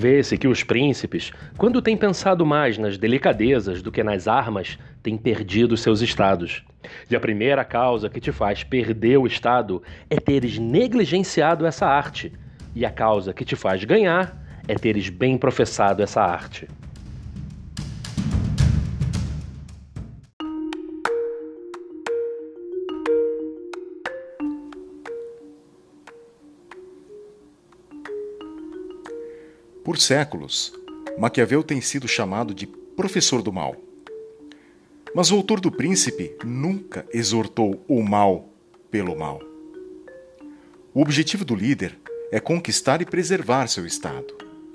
Vê-se que os príncipes, quando têm pensado mais nas delicadezas do que nas armas, têm perdido seus estados. E a primeira causa que te faz perder o estado é teres negligenciado essa arte. E a causa que te faz ganhar é teres bem professado essa arte. Por séculos, Maquiavel tem sido chamado de professor do mal. Mas o autor do Príncipe nunca exortou o mal pelo mal. O objetivo do líder é conquistar e preservar seu Estado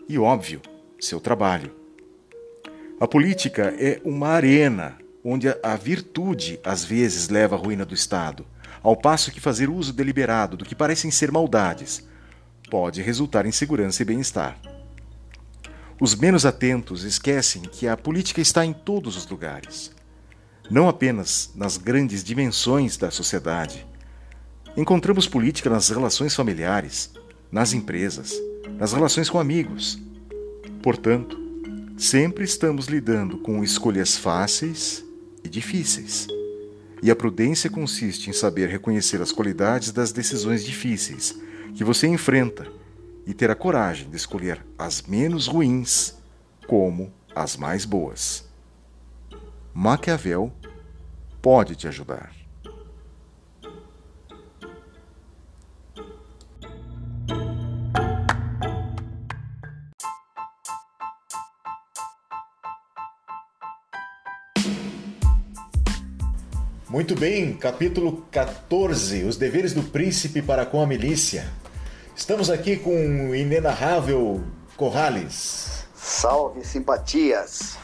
e, óbvio, seu trabalho. A política é uma arena onde a virtude às vezes leva à ruína do Estado, ao passo que fazer uso deliberado do que parecem ser maldades pode resultar em segurança e bem-estar. Os menos atentos esquecem que a política está em todos os lugares, não apenas nas grandes dimensões da sociedade. Encontramos política nas relações familiares, nas empresas, nas relações com amigos. Portanto, sempre estamos lidando com escolhas fáceis e difíceis. E a prudência consiste em saber reconhecer as qualidades das decisões difíceis que você enfrenta e ter a coragem de escolher as menos ruins como as mais boas. Maquiavel pode te ajudar. Muito bem, capítulo 14: Os deveres do príncipe para com a milícia. Estamos aqui com o inenarrável Corrales. Salve simpatias.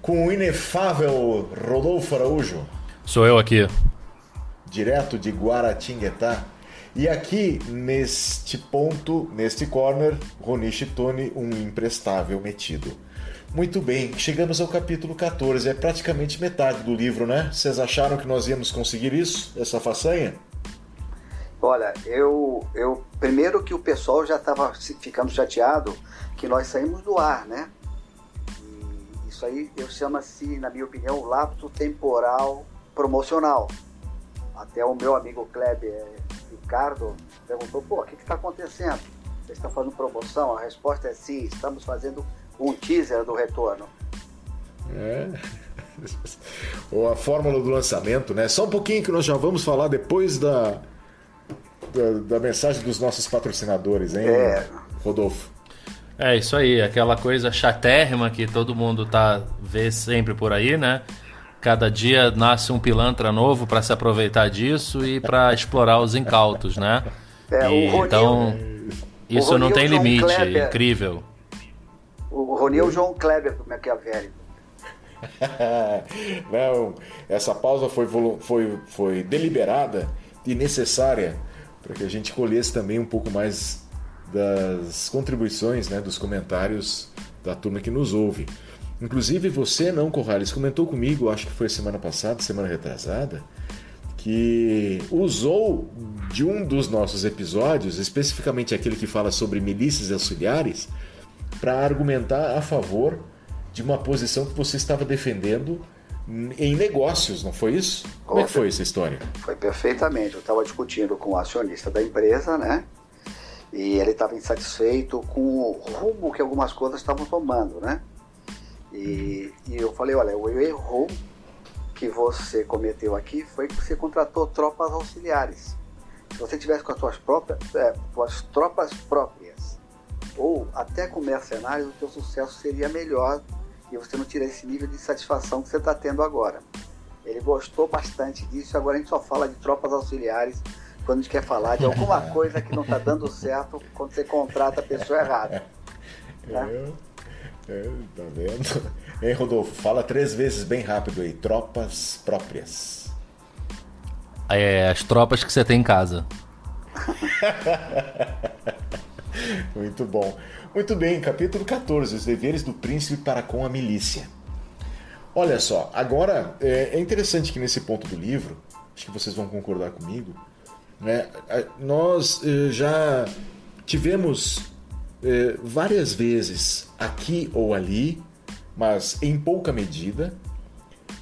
Com o inefável Rodolfo Araújo. Sou eu aqui. Direto de Guaratinguetá. E aqui, neste ponto, neste corner, Roni Chitone, um imprestável metido. Muito bem, chegamos ao capítulo 14. É praticamente metade do livro, né? Vocês acharam que nós íamos conseguir isso, essa façanha? Olha, eu, eu primeiro que o pessoal já estava ficando chateado que nós saímos do ar, né? E isso aí eu chamo-se, na minha opinião, lapso temporal promocional. Até o meu amigo Kleber Ricardo perguntou, pô, o que está acontecendo? Você está fazendo promoção? A resposta é sim, estamos fazendo um teaser do retorno. É. Ou a fórmula do lançamento, né? Só um pouquinho que nós já vamos falar depois da, da, da mensagem dos nossos patrocinadores, hein, é. Rodolfo? É isso aí, aquela coisa chatérrima que todo mundo tá vê sempre por aí, né? Cada dia nasce um pilantra novo para se aproveitar disso e para explorar os incautos, né? É, e, Ronil, então, isso não tem limite, Kleber, incrível. O Rony é o João Kleber do Maquiavélico. não, essa pausa foi, foi, foi deliberada e necessária para que a gente colhesse também um pouco mais das contribuições, né, dos comentários da turma que nos ouve. Inclusive você não, Corrales, comentou comigo, acho que foi semana passada, semana retrasada, que usou de um dos nossos episódios, especificamente aquele que fala sobre milícias auxiliares, para argumentar a favor de uma posição que você estava defendendo em negócios, não foi isso? Como é que foi essa história? Foi perfeitamente. Eu estava discutindo com o acionista da empresa, né? E ele estava insatisfeito com o rumo que algumas coisas estavam tomando, né? E, e eu falei, olha, o erro que você cometeu aqui foi que você contratou tropas auxiliares. Se você tivesse com as suas próprias, é, suas tropas próprias, ou até com mercenários, o seu sucesso seria melhor e você não tira esse nível de satisfação que você está tendo agora. Ele gostou bastante disso, agora a gente só fala de tropas auxiliares quando a gente quer falar de alguma coisa que não está dando certo quando você contrata a pessoa errada. Tá? É, é, tá vendo? Hein, Rodolfo? Fala três vezes bem rápido aí. Tropas próprias. É, as tropas que você tem em casa. Muito bom. Muito bem, capítulo 14, os deveres do príncipe para com a milícia. Olha só, agora é, é interessante que nesse ponto do livro, acho que vocês vão concordar comigo, né, nós eh, já tivemos é, várias vezes aqui ou ali, mas em pouca medida,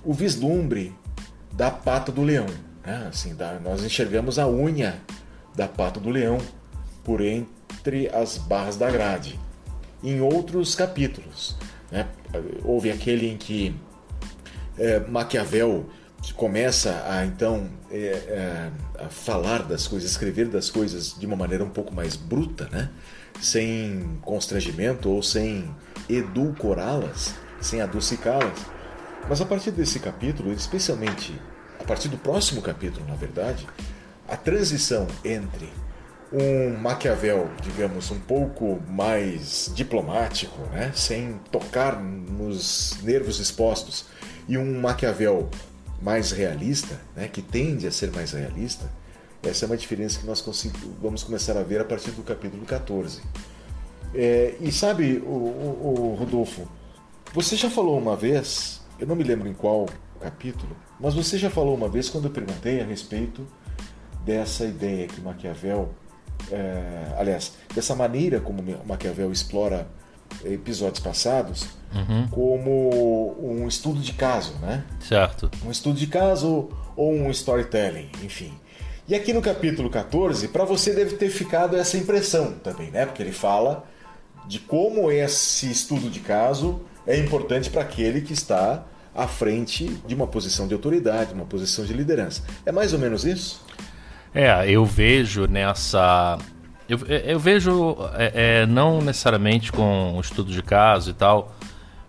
o vislumbre da pata do leão. Né? Assim, da, nós enxergamos a unha da pata do leão por entre as barras da grade. Em outros capítulos, né? houve aquele em que é, Maquiavel começa a então é, é, a falar das coisas, escrever das coisas de uma maneira um pouco mais bruta, né? sem constrangimento ou sem edulcorá-las, sem adocicá-las. Mas a partir desse capítulo, especialmente a partir do próximo capítulo, na verdade, a transição entre um Maquiavel, digamos, um pouco mais diplomático, né? sem tocar nos nervos expostos, e um Maquiavel mais realista, né? que tende a ser mais realista, essa é uma diferença que nós vamos começar a ver a partir do capítulo 14. É, e sabe, o, o, o Rodolfo, você já falou uma vez, eu não me lembro em qual capítulo, mas você já falou uma vez quando eu perguntei a respeito dessa ideia que Maquiavel é, aliás, dessa maneira como Maquiavel explora episódios passados uhum. como um estudo de caso, né? Certo. Um estudo de caso ou um storytelling, enfim. E aqui no capítulo 14, para você deve ter ficado essa impressão também, né? Porque ele fala de como esse estudo de caso é importante para aquele que está à frente de uma posição de autoridade, uma posição de liderança. É mais ou menos isso? É, eu vejo nessa. Eu, eu vejo, é, é, não necessariamente com o estudo de caso e tal,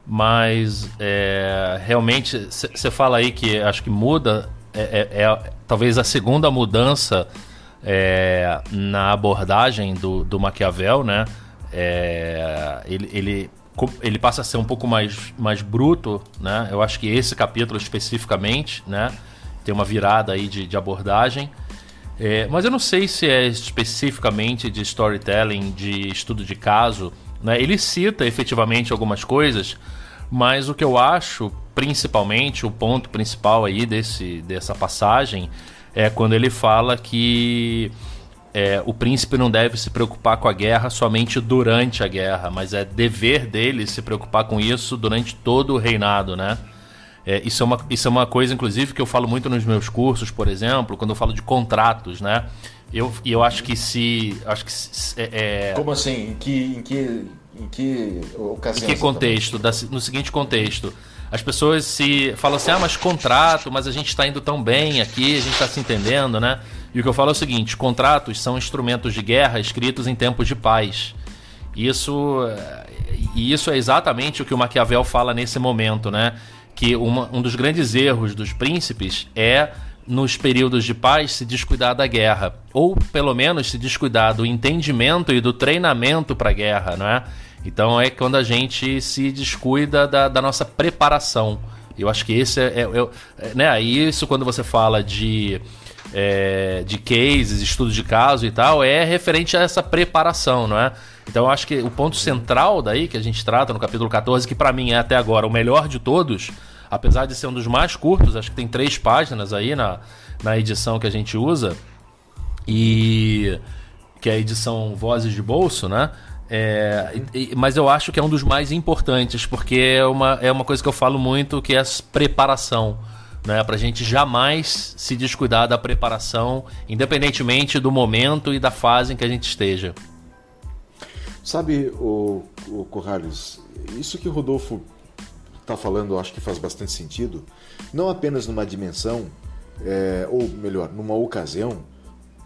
mas é, realmente você fala aí que acho que muda, é, é, é talvez a segunda mudança é, na abordagem do, do Maquiavel, né? ele, ele, ele passa a ser um pouco mais, mais bruto, né? Eu acho que esse capítulo especificamente, né? Tem uma virada aí de, de abordagem. É, mas eu não sei se é especificamente de storytelling, de estudo de caso. Né? Ele cita efetivamente algumas coisas, mas o que eu acho, principalmente, o ponto principal aí desse, dessa passagem é quando ele fala que é, o príncipe não deve se preocupar com a guerra somente durante a guerra, mas é dever dele se preocupar com isso durante todo o reinado, né? É, isso, é uma, isso é uma coisa, inclusive, que eu falo muito nos meus cursos, por exemplo, quando eu falo de contratos, né? Eu, e eu acho que se. Acho que se, é, é, Como assim? Em que, em que, em que ocasião? Em que contexto? Da, no seguinte contexto. As pessoas se falam assim, ah, mas contrato, mas a gente está indo tão bem aqui, a gente está se entendendo, né? E o que eu falo é o seguinte: contratos são instrumentos de guerra escritos em tempos de paz. Isso, e isso é exatamente o que o Maquiavel fala nesse momento, né? Que uma, um dos grandes erros dos príncipes é nos períodos de paz se descuidar da guerra, ou pelo menos se descuidar do entendimento e do treinamento para a guerra, não é? Então é quando a gente se descuida da, da nossa preparação. Eu acho que esse é, é, é né? Isso quando você fala de é, de cases, estudo de caso e tal, é referente a essa preparação, não é? Então eu acho que o ponto central daí que a gente trata no capítulo 14, que para mim é até agora o melhor de todos, apesar de ser um dos mais curtos, acho que tem três páginas aí na, na edição que a gente usa, e que é a edição Vozes de Bolso, né? É, e, mas eu acho que é um dos mais importantes, porque é uma, é uma coisa que eu falo muito, que é a preparação. Né, para a gente jamais se descuidar da preparação, independentemente do momento e da fase em que a gente esteja. Sabe, o, o Corrales, isso que o Rodolfo está falando, acho que faz bastante sentido, não apenas numa dimensão, é, ou melhor, numa ocasião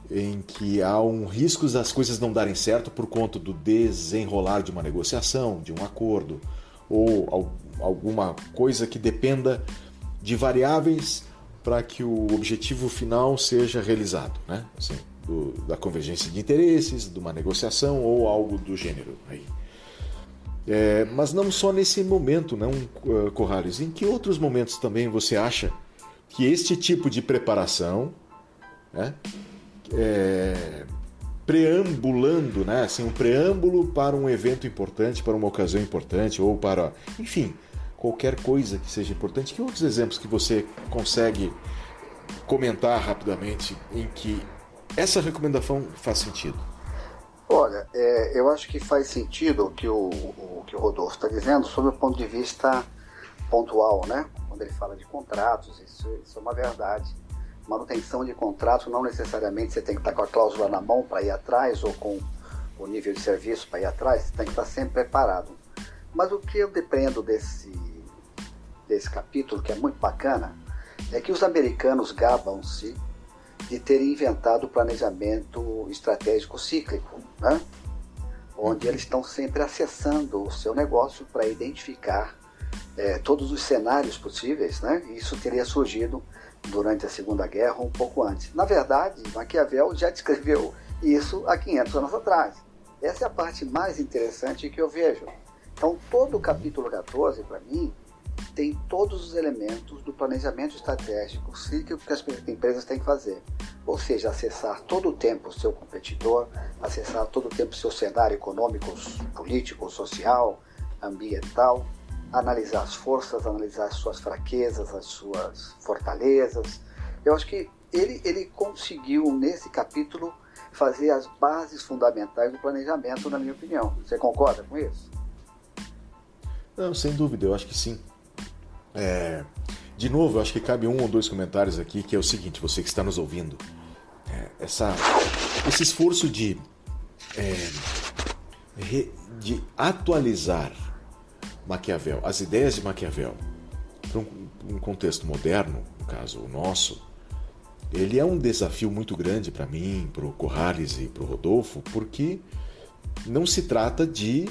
em que há um risco das coisas não darem certo por conta do desenrolar de uma negociação, de um acordo, ou alguma coisa que dependa de variáveis para que o objetivo final seja realizado, né? Assim, do, da convergência de interesses, de uma negociação ou algo do gênero. Aí. É, mas não só nesse momento, não, uh, Corrales. Em que outros momentos também você acha que este tipo de preparação, né, é, preambulando, né, assim, um preâmbulo para um evento importante, para uma ocasião importante ou para, enfim, qualquer coisa que seja importante. Que outros exemplos que você consegue comentar rapidamente em que essa recomendação faz sentido? Olha, é, eu acho que faz sentido o que o, o, que o Rodolfo está dizendo sob o ponto de vista pontual, né? Quando ele fala de contratos, isso, isso é uma verdade. Manutenção de contrato não necessariamente você tem que estar com a cláusula na mão para ir atrás ou com o nível de serviço para ir atrás, você tem que estar sempre preparado. Mas o que eu depreendo desse, desse capítulo, que é muito bacana, é que os americanos gabam-se de terem inventado o planejamento estratégico cíclico, né? onde eles estão sempre acessando o seu negócio para identificar é, todos os cenários possíveis. Né? Isso teria surgido durante a Segunda Guerra um pouco antes. Na verdade, Maquiavel já descreveu isso há 500 anos atrás. Essa é a parte mais interessante que eu vejo. Então, todo o capítulo 14, para mim, tem todos os elementos do planejamento estratégico cíclico que as empresas têm que fazer. Ou seja, acessar todo o tempo o seu competidor, acessar todo o tempo o seu cenário econômico, político, social, ambiental, analisar as forças, analisar as suas fraquezas, as suas fortalezas. Eu acho que ele, ele conseguiu, nesse capítulo, fazer as bases fundamentais do planejamento, na minha opinião. Você concorda com isso? Não, sem dúvida, eu acho que sim. É, de novo, acho que cabe um ou dois comentários aqui, que é o seguinte, você que está nos ouvindo. É, essa, esse esforço de, é, re, de atualizar Maquiavel, as ideias de Maquiavel, para um, um contexto moderno, no caso o nosso, ele é um desafio muito grande para mim, para o Corrales e para o Rodolfo, porque não se trata de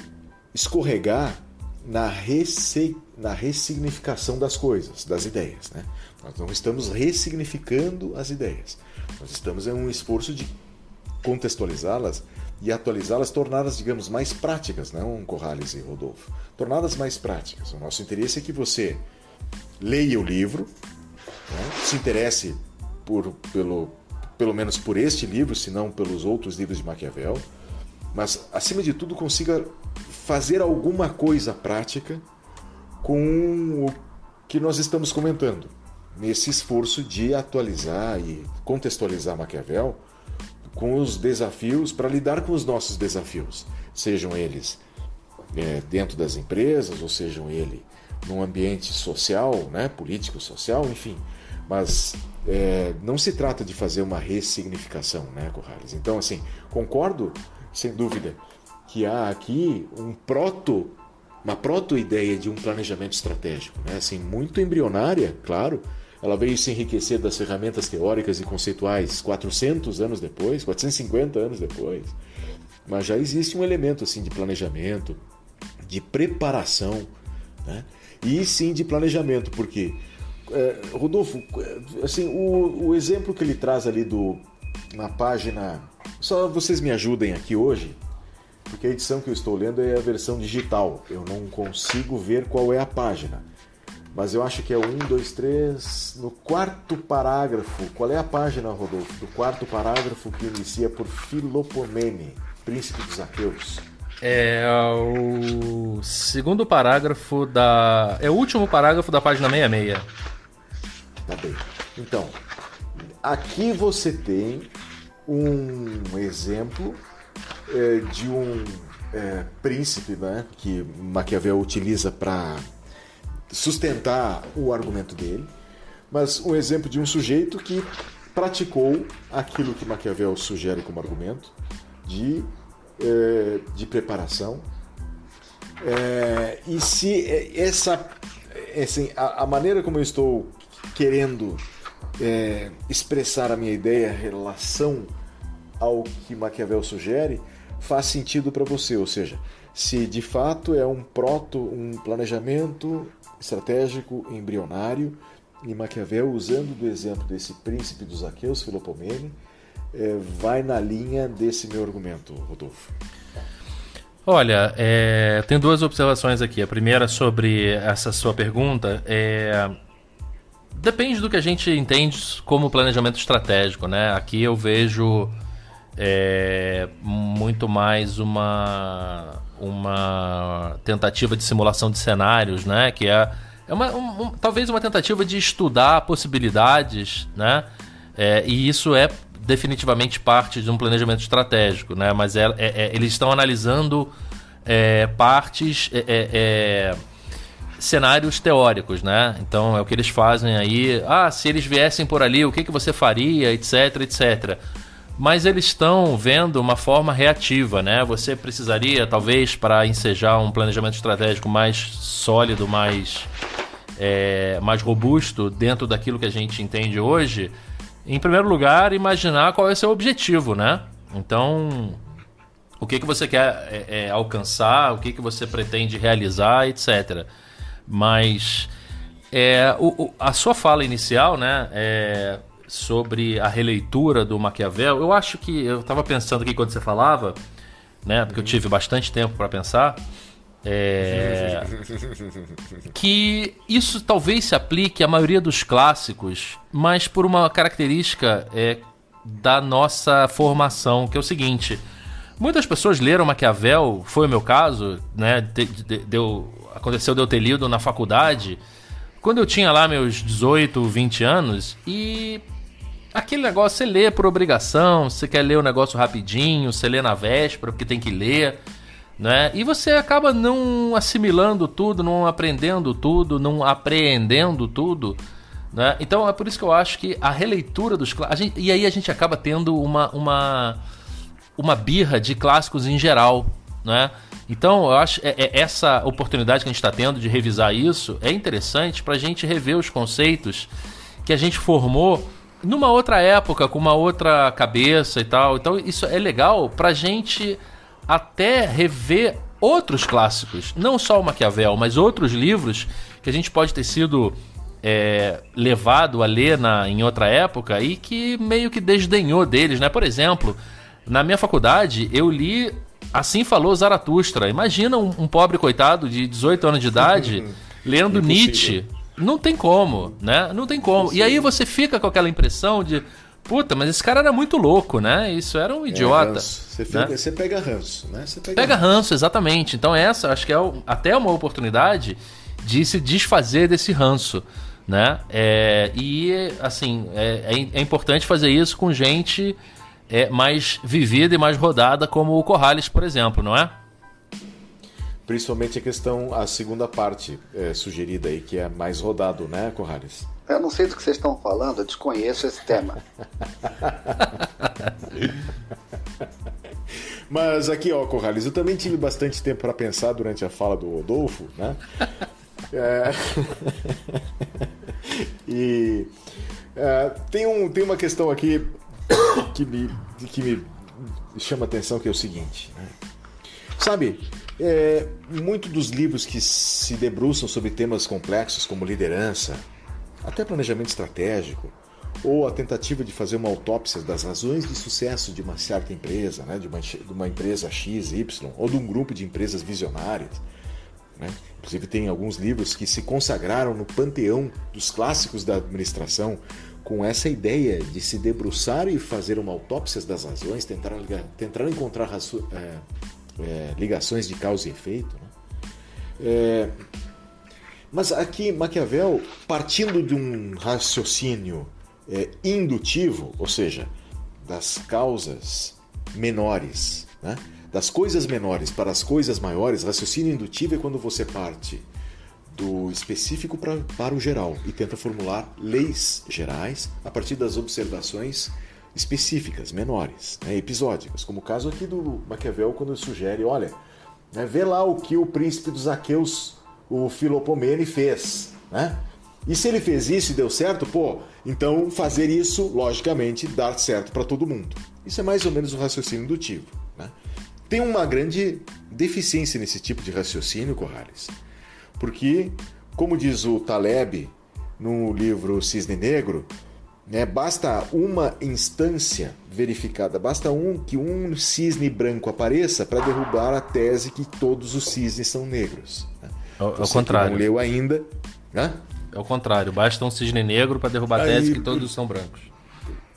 escorregar na, resse... na ressignificação das coisas, das ideias. Né? Nós não estamos ressignificando as ideias. Nós estamos em um esforço de contextualizá-las e atualizá-las, torná-las, digamos, mais práticas, não Corrales e Rodolfo. Torná-las mais práticas. O nosso interesse é que você leia o livro, né? se interesse por, pelo, pelo menos por este livro, se não pelos outros livros de Maquiavel, mas acima de tudo consiga fazer alguma coisa prática com o que nós estamos comentando, nesse esforço de atualizar e contextualizar Maquiavel com os desafios, para lidar com os nossos desafios, sejam eles é, dentro das empresas, ou sejam ele num ambiente social, né, político, social, enfim. Mas é, não se trata de fazer uma ressignificação, né, Corrales? Então, assim, concordo, sem dúvida, que há aqui um proto, uma proto-ideia de um planejamento estratégico, né? assim, muito embrionária, claro. Ela veio se enriquecer das ferramentas teóricas e conceituais 400 anos depois, 450 anos depois. Mas já existe um elemento assim de planejamento, de preparação, né? e sim de planejamento, porque é, Rodolfo, assim, o, o exemplo que ele traz ali do na página, só vocês me ajudem aqui hoje, porque a edição que eu estou lendo é a versão digital. Eu não consigo ver qual é a página. Mas eu acho que é 1, 2, 3. No quarto parágrafo. Qual é a página, Rodolfo? Do quarto parágrafo que inicia por Filopomene, príncipe dos Aqueus. É o segundo parágrafo da. É o último parágrafo da página 66. Tá bem. Então, aqui você tem um exemplo é, de um é, príncipe né, que Maquiavel utiliza para sustentar o argumento dele, mas um exemplo de um sujeito que praticou aquilo que Maquiavel sugere como argumento de, é, de preparação. É, e se essa assim, a, a, maneira como eu estou querendo é, expressar a minha ideia em relação ao que Maquiavel sugere faz sentido para você, ou seja, se de fato é um proto, um planejamento estratégico embrionário, e Maquiavel, usando do exemplo desse príncipe dos aqueus, Filopomene, é, vai na linha desse meu argumento, Rodolfo. Olha, é, tem duas observações aqui. A primeira sobre essa sua pergunta é depende do que a gente entende como planejamento estratégico, né? Aqui eu vejo é muito mais uma, uma tentativa de simulação de cenários, né? Que é, é uma, um, um, talvez uma tentativa de estudar possibilidades, né? É, e isso é definitivamente parte de um planejamento estratégico, né? Mas é, é, é eles estão analisando é, partes, é, cenários teóricos, né? Então é o que eles fazem aí. Ah, se eles viessem por ali, o que, que você faria, etc, etc. Mas eles estão vendo uma forma reativa, né? Você precisaria, talvez, para ensejar um planejamento estratégico mais sólido, mais, é, mais robusto dentro daquilo que a gente entende hoje, em primeiro lugar, imaginar qual é o seu objetivo, né? Então, o que, que você quer é, é, alcançar, o que, que você pretende realizar, etc. Mas é, o, o, a sua fala inicial, né, é, sobre a releitura do Maquiavel, eu acho que eu estava pensando aqui quando você falava, né, porque eu tive bastante tempo para pensar. É, que isso talvez se aplique à maioria dos clássicos, mas por uma característica é, da nossa formação, que é o seguinte: muitas pessoas leram Maquiavel, foi o meu caso, né? De, de, deu, aconteceu de eu ter lido na faculdade, quando eu tinha lá meus 18, 20 anos, e aquele negócio você lê por obrigação, você quer ler o negócio rapidinho, você lê na véspera porque tem que ler né? E você acaba não assimilando tudo, não aprendendo tudo, não apreendendo tudo. Né? Então é por isso que eu acho que a releitura dos clássicos. E aí a gente acaba tendo uma, uma, uma birra de clássicos em geral. Né? Então eu acho é, é essa oportunidade que a gente está tendo de revisar isso é interessante para a gente rever os conceitos que a gente formou numa outra época, com uma outra cabeça e tal. Então isso é legal para a gente até rever outros clássicos, não só o Maquiavel, mas outros livros que a gente pode ter sido é, levado a ler na, em outra época e que meio que desdenhou deles, né? Por exemplo, na minha faculdade eu li Assim Falou Zaratustra. Imagina um, um pobre coitado de 18 anos de idade lendo Nietzsche. Não tem como, né? Não tem como. E aí você fica com aquela impressão de, Puta, mas esse cara era muito louco, né? Isso era um é, idiota. É, você, fica, né? você, pega ranço, né? Você pega, pega ranço. ranço, exatamente. Então essa acho que é até uma oportunidade de se desfazer desse ranço, né? É, e assim é, é, é importante fazer isso com gente é, mais vivida e mais rodada, como o Corrales, por exemplo, não é? Principalmente a questão, a segunda parte é, sugerida aí, que é mais rodado, né, Corrales? Eu não sei do que vocês estão falando, eu desconheço esse tema. Mas aqui, ó, Corrales, eu também tive bastante tempo para pensar durante a fala do Rodolfo, né? É... e é, tem, um, tem uma questão aqui que me, que me chama a atenção, que é o seguinte. Né? Sabe, é, muito dos livros que se debruçam sobre temas complexos como liderança, até planejamento estratégico, ou a tentativa de fazer uma autópsia das razões de sucesso de uma certa empresa, né, de, uma, de uma empresa X, Y, ou de um grupo de empresas visionárias. Né? Inclusive, tem alguns livros que se consagraram no panteão dos clássicos da administração com essa ideia de se debruçar e fazer uma autópsia das razões, tentar, tentar encontrar é, é, ligações de causa e efeito. Né? É, mas aqui, Maquiavel, partindo de um raciocínio é, indutivo, ou seja, das causas menores, né? das coisas menores para as coisas maiores, raciocínio indutivo é quando você parte do específico pra, para o geral e tenta formular leis gerais a partir das observações específicas, menores, né, episódicas, como o caso aqui do Maquiavel quando sugere, olha, né, vê lá o que o príncipe dos Aqueus o Filopomene fez, né? E se ele fez isso e deu certo, pô, então fazer isso, logicamente, dá certo para todo mundo. Isso é mais ou menos o raciocínio indutivo. Né? Tem uma grande deficiência nesse tipo de raciocínio, Corrales, porque, como diz o Taleb no livro Cisne Negro, né, basta uma instância verificada, basta um que um cisne branco apareça para derrubar a tese que todos os cisnes são negros. Né? É o contrário. não leu ainda. Né? É o contrário. Basta um cisne negro para derrubar a tese que todos são brancos.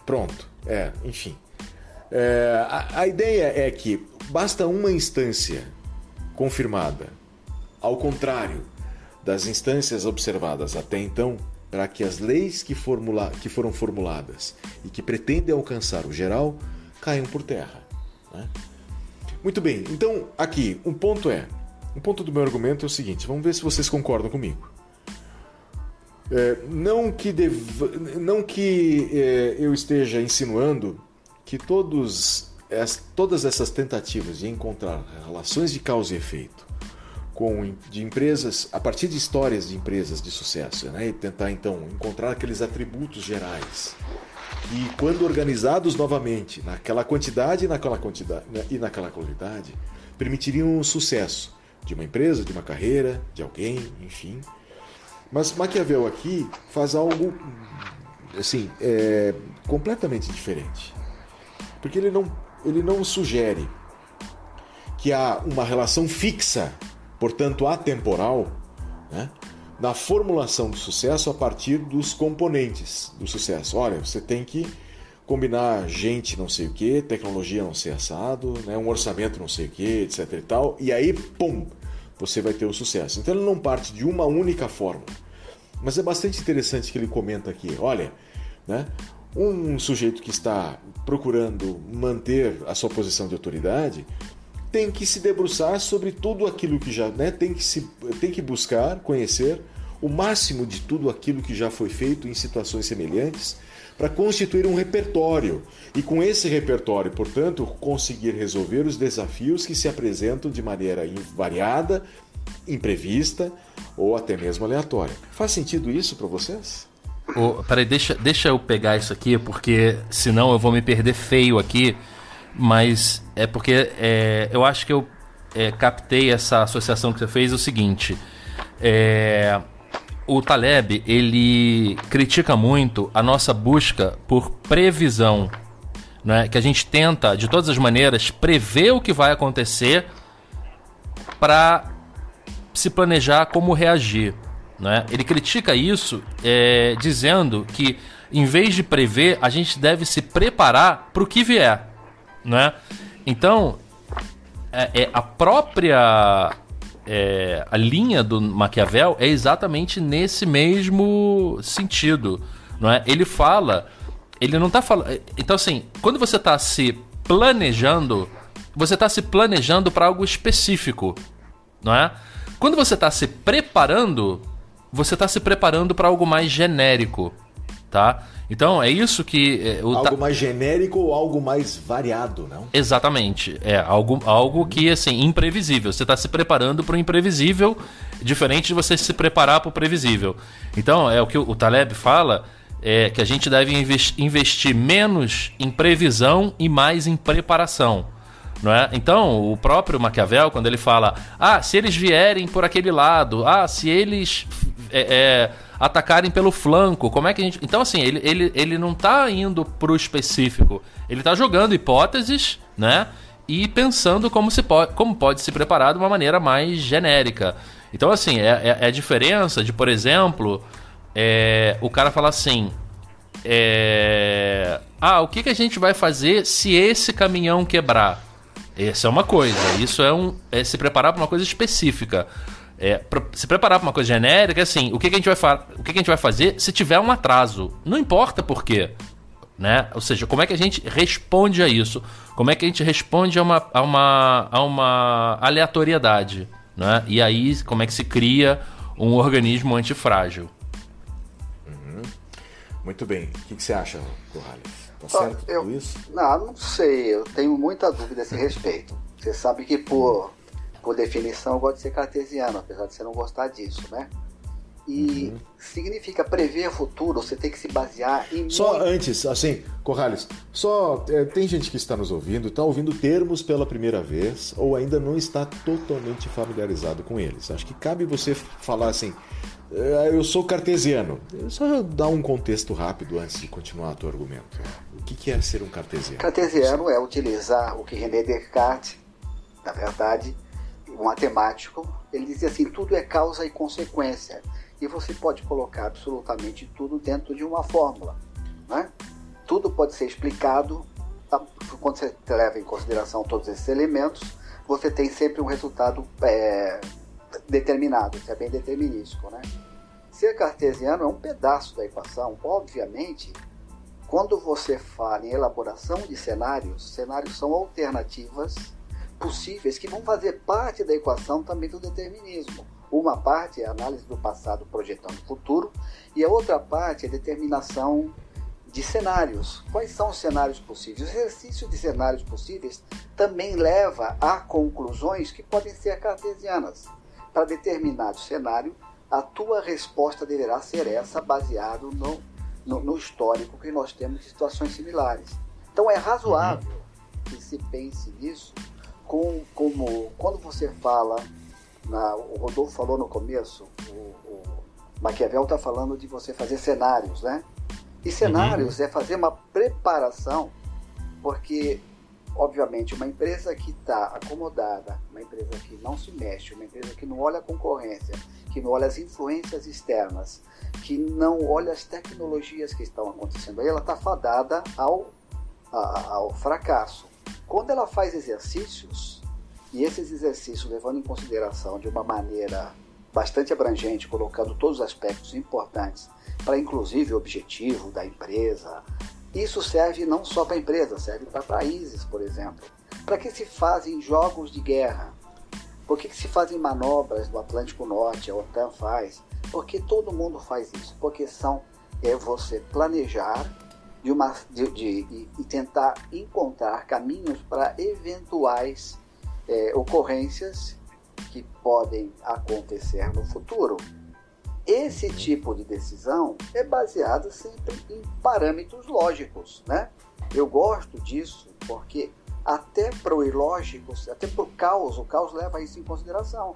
Pronto. É, enfim. É, a, a ideia é que basta uma instância confirmada, ao contrário das instâncias observadas até então, para que as leis que, formula, que foram formuladas e que pretendem alcançar o geral caiam por terra. Né? Muito bem, então aqui, um ponto é: um ponto do meu argumento é o seguinte, vamos ver se vocês concordam comigo. É, não que, não que é, eu esteja insinuando que todos, as, todas essas tentativas de encontrar relações de causa e efeito com de empresas a partir de histórias de empresas de sucesso, né? E tentar então encontrar aqueles atributos gerais e quando organizados novamente naquela quantidade e naquela quantidade né? e naquela qualidade permitiriam o sucesso de uma empresa, de uma carreira, de alguém, enfim. Mas Maquiavel aqui faz algo assim é, completamente diferente, porque ele não ele não sugere que há uma relação fixa portanto atemporal, né, na formulação do sucesso a partir dos componentes do sucesso. Olha, você tem que combinar gente não sei o que, tecnologia não sei assado, né, um orçamento não sei o que, etc e tal, e aí, pum, você vai ter o sucesso. Então ele não parte de uma única fórmula. Mas é bastante interessante que ele comenta aqui, olha, né, um sujeito que está procurando manter a sua posição de autoridade tem que se debruçar sobre tudo aquilo que já, né, tem que se tem que buscar conhecer o máximo de tudo aquilo que já foi feito em situações semelhantes para constituir um repertório e com esse repertório, portanto, conseguir resolver os desafios que se apresentam de maneira invariada, imprevista ou até mesmo aleatória. Faz sentido isso para vocês? Oh, peraí, deixa, deixa eu pegar isso aqui, porque senão eu vou me perder feio aqui mas é porque é, eu acho que eu é, captei essa associação que você fez o seguinte. É, o Taleb ele critica muito a nossa busca por previsão, né? que a gente tenta de todas as maneiras prever o que vai acontecer para se planejar como reagir. Né? Ele critica isso é, dizendo que em vez de prever, a gente deve se preparar para o que vier né? Então, é, é a própria é, a linha do Maquiavel é exatamente nesse mesmo sentido, não é? Ele fala, ele não está falando. Então assim, quando você está se planejando, você está se planejando para algo específico, não é? Quando você está se preparando, você está se preparando para algo mais genérico, tá? Então é isso que. É, algo ta... mais genérico ou algo mais variado, não? Exatamente. É algo, algo que, assim, imprevisível. Você está se preparando para o imprevisível, diferente de você se preparar para o previsível. Então, é o que o Taleb fala. É que a gente deve investir menos em previsão e mais em preparação. Não é? Então, o próprio Maquiavel, quando ele fala: ah, se eles vierem por aquele lado, ah, se eles. É, é, atacarem pelo flanco. Como é que a gente. Então, assim, ele, ele, ele não tá indo pro específico. Ele tá jogando hipóteses, né? E pensando como, se pode, como pode se preparar de uma maneira mais genérica. Então, assim, é, é, é a diferença de, por exemplo, é, o cara falar assim. É, ah, o que, que a gente vai fazer se esse caminhão quebrar? Essa é uma coisa. Isso é, um, é se preparar para uma coisa específica. É, pra se preparar para uma coisa genérica, assim, o que, que a gente vai o que, que a gente vai fazer se tiver um atraso? Não importa por quê. Né? Ou seja, como é que a gente responde a isso? Como é que a gente responde a uma, a uma, a uma aleatoriedade? Né? E aí, como é que se cria um organismo antifrágil? Uhum. Muito bem. O que, que você acha, Corrales? Tá certo eu, tudo isso? Não, não sei. Eu tenho muita dúvida a esse respeito. Você sabe que por por definição, eu gosto de ser cartesiano, apesar de você não gostar disso, né? E uhum. significa prever o futuro, você tem que se basear em. Só muito... antes, assim, Corrales, só é, tem gente que está nos ouvindo, está ouvindo termos pela primeira vez ou ainda não está totalmente familiarizado com eles. Acho que cabe você falar assim. É, eu sou cartesiano. Só dar um contexto rápido antes de continuar o teu argumento. O que é ser um cartesiano? Cartesiano é utilizar o que René Descartes, na verdade, um matemático, ele dizia assim: tudo é causa e consequência. E você pode colocar absolutamente tudo dentro de uma fórmula. Né? Tudo pode ser explicado, tá? quando você leva em consideração todos esses elementos, você tem sempre um resultado é, determinado, isso é bem determinístico. Né? Ser cartesiano é um pedaço da equação. Obviamente, quando você fala em elaboração de cenários, cenários são alternativas possíveis que vão fazer parte da equação também do determinismo. Uma parte é a análise do passado projetando o futuro e a outra parte é a determinação de cenários. Quais são os cenários possíveis? O exercício de cenários possíveis também leva a conclusões que podem ser cartesianas. Para determinado cenário, a tua resposta deverá ser essa, baseado no, no, no histórico que nós temos de situações similares. Então é razoável uhum. que se pense nisso com, como quando você fala, na, o Rodolfo falou no começo, o, o Maquiavel está falando de você fazer cenários, né? E cenários uhum. é fazer uma preparação, porque, obviamente, uma empresa que está acomodada, uma empresa que não se mexe, uma empresa que não olha a concorrência, que não olha as influências externas, que não olha as tecnologias que estão acontecendo aí, ela está fadada ao, ao fracasso. Quando ela faz exercícios, e esses exercícios levando em consideração de uma maneira bastante abrangente, colocando todos os aspectos importantes para inclusive o objetivo da empresa. Isso serve não só para a empresa, serve para países, por exemplo. Para que se fazem jogos de guerra? Por que, que se fazem manobras do Atlântico Norte, a OTAN faz? Porque todo mundo faz isso. Porque são é você planejar de uma, de, de, e tentar encontrar caminhos para eventuais é, ocorrências que podem acontecer no futuro. Esse tipo de decisão é baseada sempre em parâmetros lógicos, né? Eu gosto disso porque até para o ilógico, até para o caos, o caos leva isso em consideração.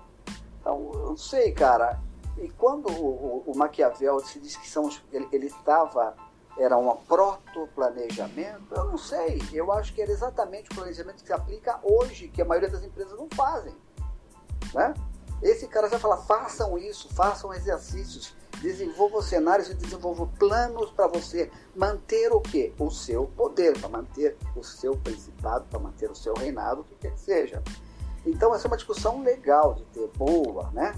Então, eu não sei, cara. E quando o, o, o Maquiavel se diz que são, ele estava era um proto-planejamento, eu não sei. Eu acho que era exatamente o planejamento que se aplica hoje, que a maioria das empresas não fazem. Né? Esse cara vai falar: façam isso, façam exercícios, desenvolvam cenários e desenvolvam planos para você manter o quê? O seu poder, para manter o seu principado, para manter o seu reinado, o que quer que seja. Então, essa é uma discussão legal de ter, boa, né?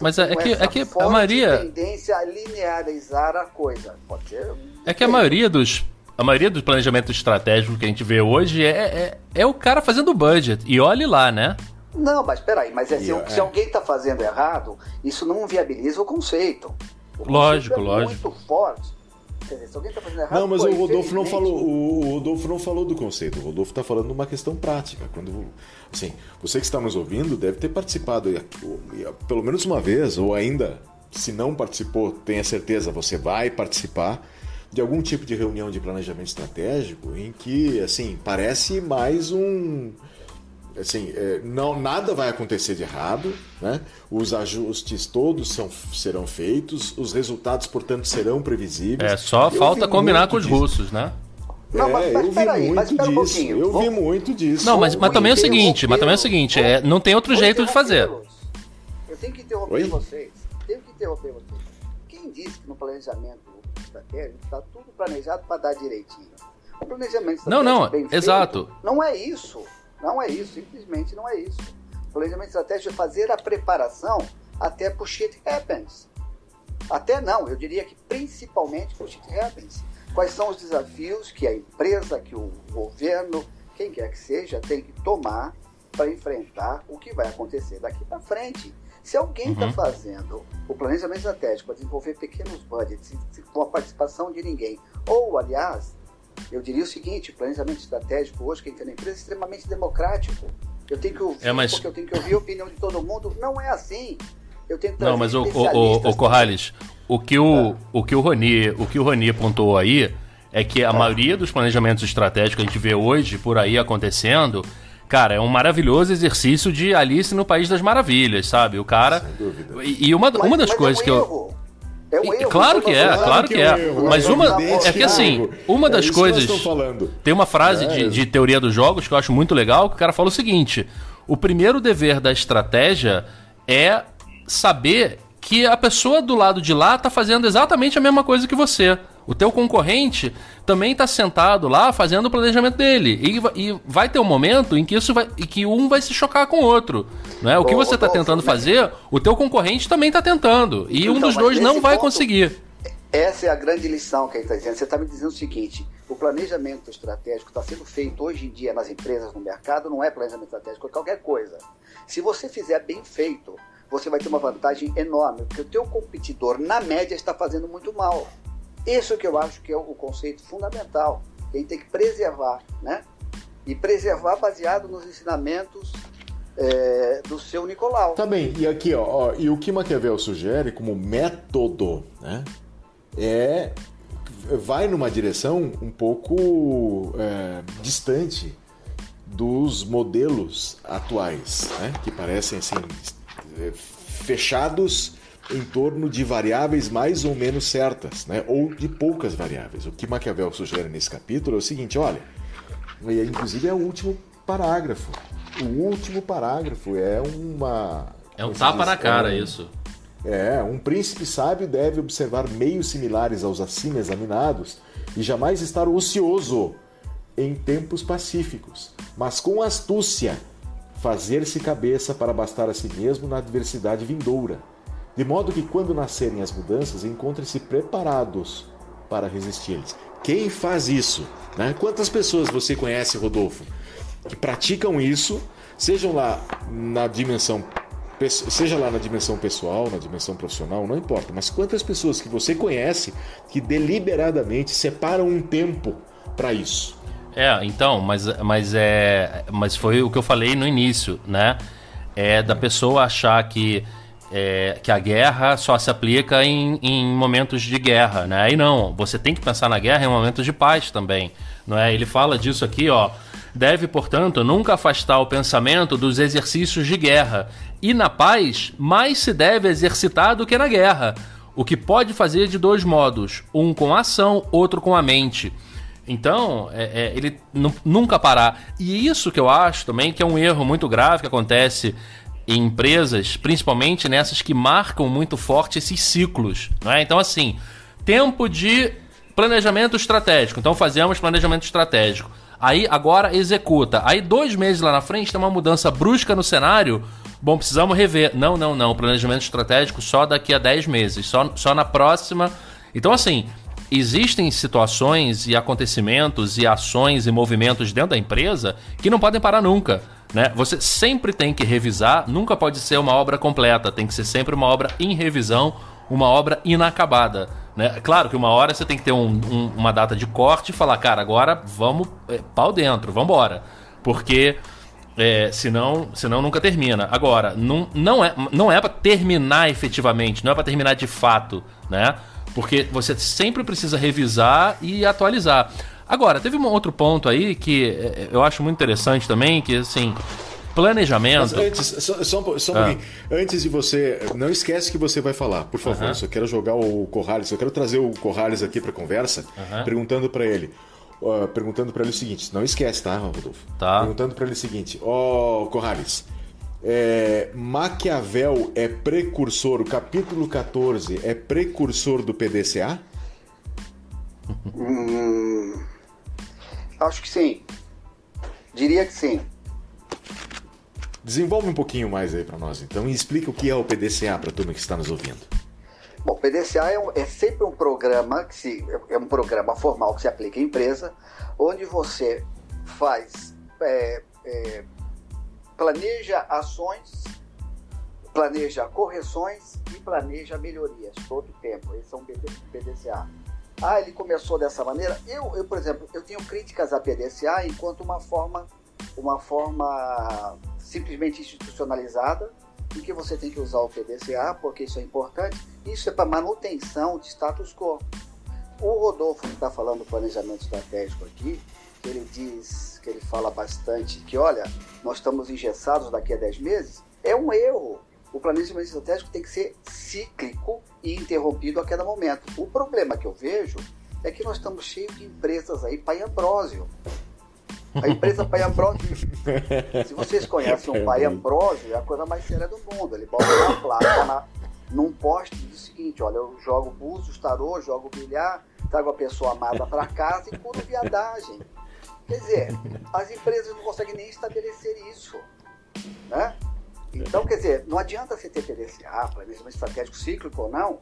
Mas, Mas é, que, é que a maioria. tendência a linearizar a coisa. Pode ser. É que a maioria dos. A maioria do planejamento estratégico que a gente vê hoje é, é, é o cara fazendo budget. E olhe lá, né? Não, mas peraí, mas é, se, é. se alguém está fazendo errado, isso não viabiliza o conceito. O lógico, conceito é lógico. muito forte. Dizer, se alguém tá fazendo errado, não, mas pô, o Rodolfo não falou. O Rodolfo não falou do conceito. O Rodolfo está falando de uma questão prática. Quando, assim, você que está nos ouvindo deve ter participado pelo menos uma vez, ou ainda, se não participou, tenha certeza, você vai participar de algum tipo de reunião de planejamento estratégico em que, assim, parece mais um assim, é, não, nada vai acontecer de errado, né? os ajustes todos são, serão feitos, os resultados, portanto, serão previsíveis. É, só eu falta combinar com os disso. russos, né? Não, mas, mas eu vi aí, muito disso. Um eu vi muito disso. Não, mas, mas também é o seguinte, mas também é o seguinte, é, não tem outro jeito de fazer. Eu tenho que interromper Oi? vocês. Tenho que interromper vocês. Quem disse que no planejamento estratégico está tudo planejado para dar direitinho? O planejamento Não, não, exato. Feito, não é isso. Não é isso, simplesmente não é isso. Planejamento estratégico é fazer a preparação até pro shit happens. Até não, eu diria que principalmente pro shit happens. Quais são os desafios que a empresa, que o governo, quem quer que seja, tem que tomar para enfrentar o que vai acontecer daqui para frente. Se alguém está uhum. fazendo o planejamento estratégico para desenvolver pequenos budgets com a participação de ninguém, ou, aliás, eu diria o seguinte: planejamento estratégico hoje, quem tem na empresa, é extremamente democrático. Eu tenho que ouvir, é, mas... porque eu tenho que ouvir a opinião de todo mundo. Não é assim. Eu tenho que Não, mas o, o, o, Corrales, o que o, ah. o que o Rony, o que o Rony apontou aí é que a ah. maioria dos planejamentos estratégicos que a gente vê hoje por aí acontecendo, cara, é um maravilhoso exercício de Alice no País das Maravilhas, sabe? O cara. E, e uma, uma das mas coisas é um que eu. É um erro. Claro que é, claro que, é. Mas uma. É que assim, uma das coisas. Tem uma frase de, de teoria dos jogos que eu acho muito legal, que o cara fala o seguinte: o primeiro dever da estratégia é saber que a pessoa do lado de lá está fazendo exatamente a mesma coisa que você. O teu concorrente também está sentado lá fazendo o planejamento dele. E, e, vai ter um momento em que isso vai, e que um vai se chocar com o outro. Não é? O que você está tentando fazer, o teu concorrente também está tentando. E então, um dos dois não vai ponto, conseguir. Essa é a grande lição que ele está dizendo. Você está me dizendo o seguinte: o planejamento estratégico está sendo feito hoje em dia nas empresas, no mercado, não é planejamento estratégico, é qualquer coisa. Se você fizer bem feito, você vai ter uma vantagem enorme, porque o teu competidor, na média, está fazendo muito mal. Isso que eu acho que é o conceito fundamental, que a gente tem que preservar, né? E preservar baseado nos ensinamentos é, do seu Nicolau. Tá bem, e aqui, ó, ó, e o que Maquiavel sugere como método, né? É vai numa direção um pouco é, distante dos modelos atuais, né? que parecem assim fechados em torno de variáveis mais ou menos certas, né? ou de poucas variáveis. O que Maquiavel sugere nesse capítulo é o seguinte: olha, e inclusive é o último parágrafo. O último parágrafo é uma. É um tapa diz, na cara, é um, isso. É, um príncipe sábio deve observar meios similares aos acima examinados e jamais estar ocioso em tempos pacíficos, mas com astúcia fazer-se cabeça para bastar a si mesmo na adversidade vindoura de modo que quando nascerem as mudanças, encontrem-se preparados para resisti-las. Quem faz isso? Né? Quantas pessoas você conhece, Rodolfo, que praticam isso, sejam lá na dimensão seja lá na dimensão pessoal, na dimensão profissional, não importa, mas quantas pessoas que você conhece que deliberadamente separam um tempo para isso? É, então, mas, mas é, mas foi o que eu falei no início, né? É da pessoa achar que é, que a guerra só se aplica em, em, momentos de guerra, né? E não, você tem que pensar na guerra em momentos de paz também, não é? Ele fala disso aqui, ó. Deve, portanto, nunca afastar o pensamento dos exercícios de guerra. E na paz, mais se deve exercitar do que na guerra. O que pode fazer de dois modos: um com a ação, outro com a mente. Então, é, é, ele nunca parar. E isso que eu acho também que é um erro muito grave que acontece em empresas, principalmente nessas que marcam muito forte esses ciclos. É? Então, assim, tempo de planejamento estratégico. Então, fazemos planejamento estratégico. Aí, agora, executa. Aí, dois meses lá na frente, tem uma mudança brusca no cenário. Bom, precisamos rever. Não, não, não. Planejamento estratégico só daqui a 10 meses. Só, só na próxima. Então, assim, existem situações e acontecimentos e ações e movimentos dentro da empresa que não podem parar nunca. Né? Você sempre tem que revisar, nunca pode ser uma obra completa, tem que ser sempre uma obra em revisão, uma obra inacabada. Né? Claro que uma hora você tem que ter um, um, uma data de corte e falar, cara, agora vamos é, pau dentro, vamos embora. Porque é, senão, senão nunca termina. Agora, não, não é, não é para terminar efetivamente, não é para terminar de fato, né? Porque você sempre precisa revisar e atualizar. Agora, teve um outro ponto aí que é, eu acho muito interessante também, que assim, planejamento. Mas antes, só, só, só um ah. Antes de você. Não esquece que você vai falar, por favor. Uh -huh. Só quero jogar o Corrales, eu quero trazer o Corrales aqui para conversa, uh -huh. perguntando para ele. Uh, perguntando para ele o seguinte: não esquece, tá, Rodolfo? Tá. Perguntando para ele o seguinte: Ó, oh, Corrales, é, Maquiavel é precursor, o capítulo 14 é precursor do PDCA? Hum, Acho que sim. Diria que sim. Desenvolve um pouquinho mais aí para nós, então, e explica o que é o PDCA para a turma que está nos ouvindo. Bom, o PDCA é, um, é, sempre um programa que se, é um programa formal que se aplica em empresa, onde você faz é, é, planeja ações, planeja correções e planeja melhorias todo o tempo. Esse é um PDCA. Ah, ele começou dessa maneira. Eu, eu, por exemplo, eu tenho críticas à PDCA enquanto uma forma, uma forma simplesmente institucionalizada em que você tem que usar o PDCA porque isso é importante. Isso é para manutenção de status quo. O Rodolfo que está falando do planejamento estratégico aqui, ele diz que ele fala bastante que, olha, nós estamos engessados daqui a 10 meses, é um erro o planejamento estratégico tem que ser cíclico e interrompido a cada momento. O problema que eu vejo é que nós estamos cheios de empresas aí, Pai Ambrósio. A empresa Pai Ambrósio, se vocês conhecem o Pai Ambrósio, é a coisa mais séria do mundo. Ele bota uma placa na, num poste e diz o seguinte, olha, eu jogo búzios, tarô, jogo bilhar, trago a pessoa amada para casa e curo viadagem. Quer dizer, as empresas não conseguem nem estabelecer isso. Né? Então, quer dizer, não adianta você ter PDCA, planejamento estratégico cíclico ou não,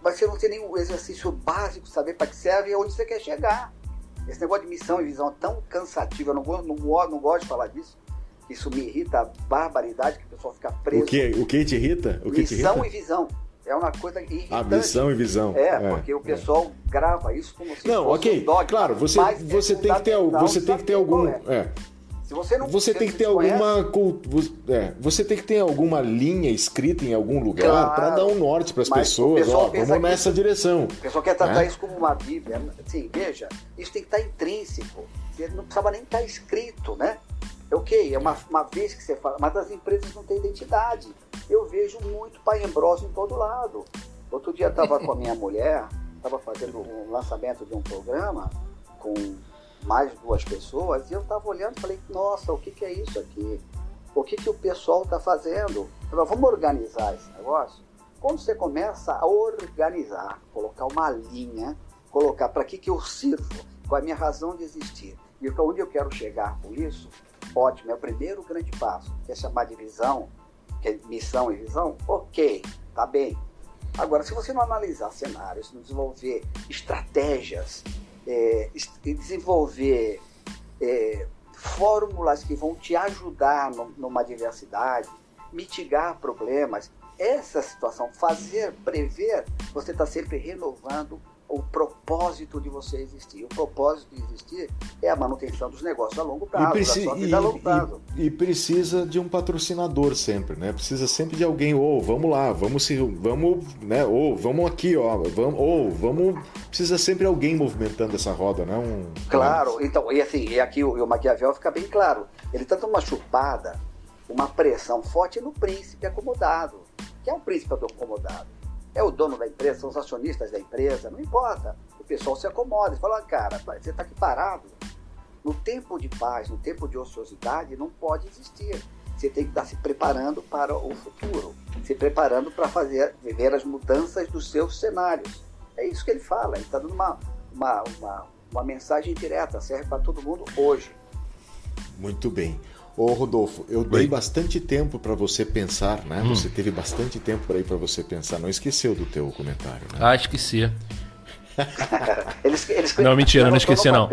mas você não tem nenhum exercício básico, saber para que serve e onde você quer chegar. Esse negócio de missão e visão é tão cansativo, eu não, não, não gosto de falar disso. Isso me irrita a barbaridade que o pessoal fica preso. O que, o que te irrita? O que missão te irrita? e visão. É uma coisa irritante. A missão e visão. É, é porque o pessoal é. grava isso como se não, fosse ok. um dogma. Claro, você, você, tem que ter, você tem que ter algum. É. Se você não você tem que ter alguma é, você tem que ter alguma linha escrita em algum lugar claro, para dar um norte para as pessoas. Ó, vamos nessa direção. O pessoal quer tratar né? isso como uma bíblia. Assim, veja, isso tem que estar intrínseco. Não precisava nem estar escrito, né? É ok, é uma, uma vez que você fala, mas as empresas não têm identidade. Eu vejo muito pai embroso em todo lado. Outro dia estava com a minha mulher, estava fazendo um lançamento de um programa com mais duas pessoas, e eu estava olhando e falei, nossa, o que, que é isso aqui? O que, que o pessoal está fazendo? Falei, vamos organizar esse negócio? Quando você começa a organizar, colocar uma linha, colocar para que, que eu sirvo, qual é a minha razão de existir e onde eu quero chegar com isso, ótimo, é o primeiro grande passo. Quer chamar de visão, que é missão e visão? Ok, tá bem. Agora, se você não analisar cenários, não desenvolver estratégias, é, desenvolver é, fórmulas que vão te ajudar no, numa diversidade, mitigar problemas, essa situação, fazer, prever, você está sempre renovando o propósito de você existir. O propósito de existir é a manutenção dos negócios a longo prazo, e, preci- e, a longo prazo. E, e, precisa de um patrocinador sempre, né? Precisa sempre de alguém, ou oh, vamos lá, vamos se, vamos, né? Ou oh, vamos aqui, ó, vamos, ou oh, vamos, precisa sempre alguém movimentando essa roda, né? Um, claro. Então, e assim, e aqui o, o Maquiavel fica bem claro. Ele tá dando uma chupada, uma pressão forte no príncipe acomodado. Que é um príncipe acomodado é o dono da empresa, são os acionistas da empresa, não importa. O pessoal se acomoda e fala, cara, você está aqui parado. No tempo de paz, no tempo de ociosidade, não pode existir. Você tem que estar se preparando para o futuro, se preparando para fazer, viver as mudanças dos seus cenários. É isso que ele fala, ele está dando uma, uma, uma, uma mensagem direta, serve para todo mundo hoje. Muito bem. Ô Rodolfo, eu dei Oi. bastante tempo para você pensar, né? Hum. Você teve bastante tempo aí para você pensar. Não esqueceu do teu comentário, né? Ah, esqueci. eles, eles, não, mentira, não esqueci não.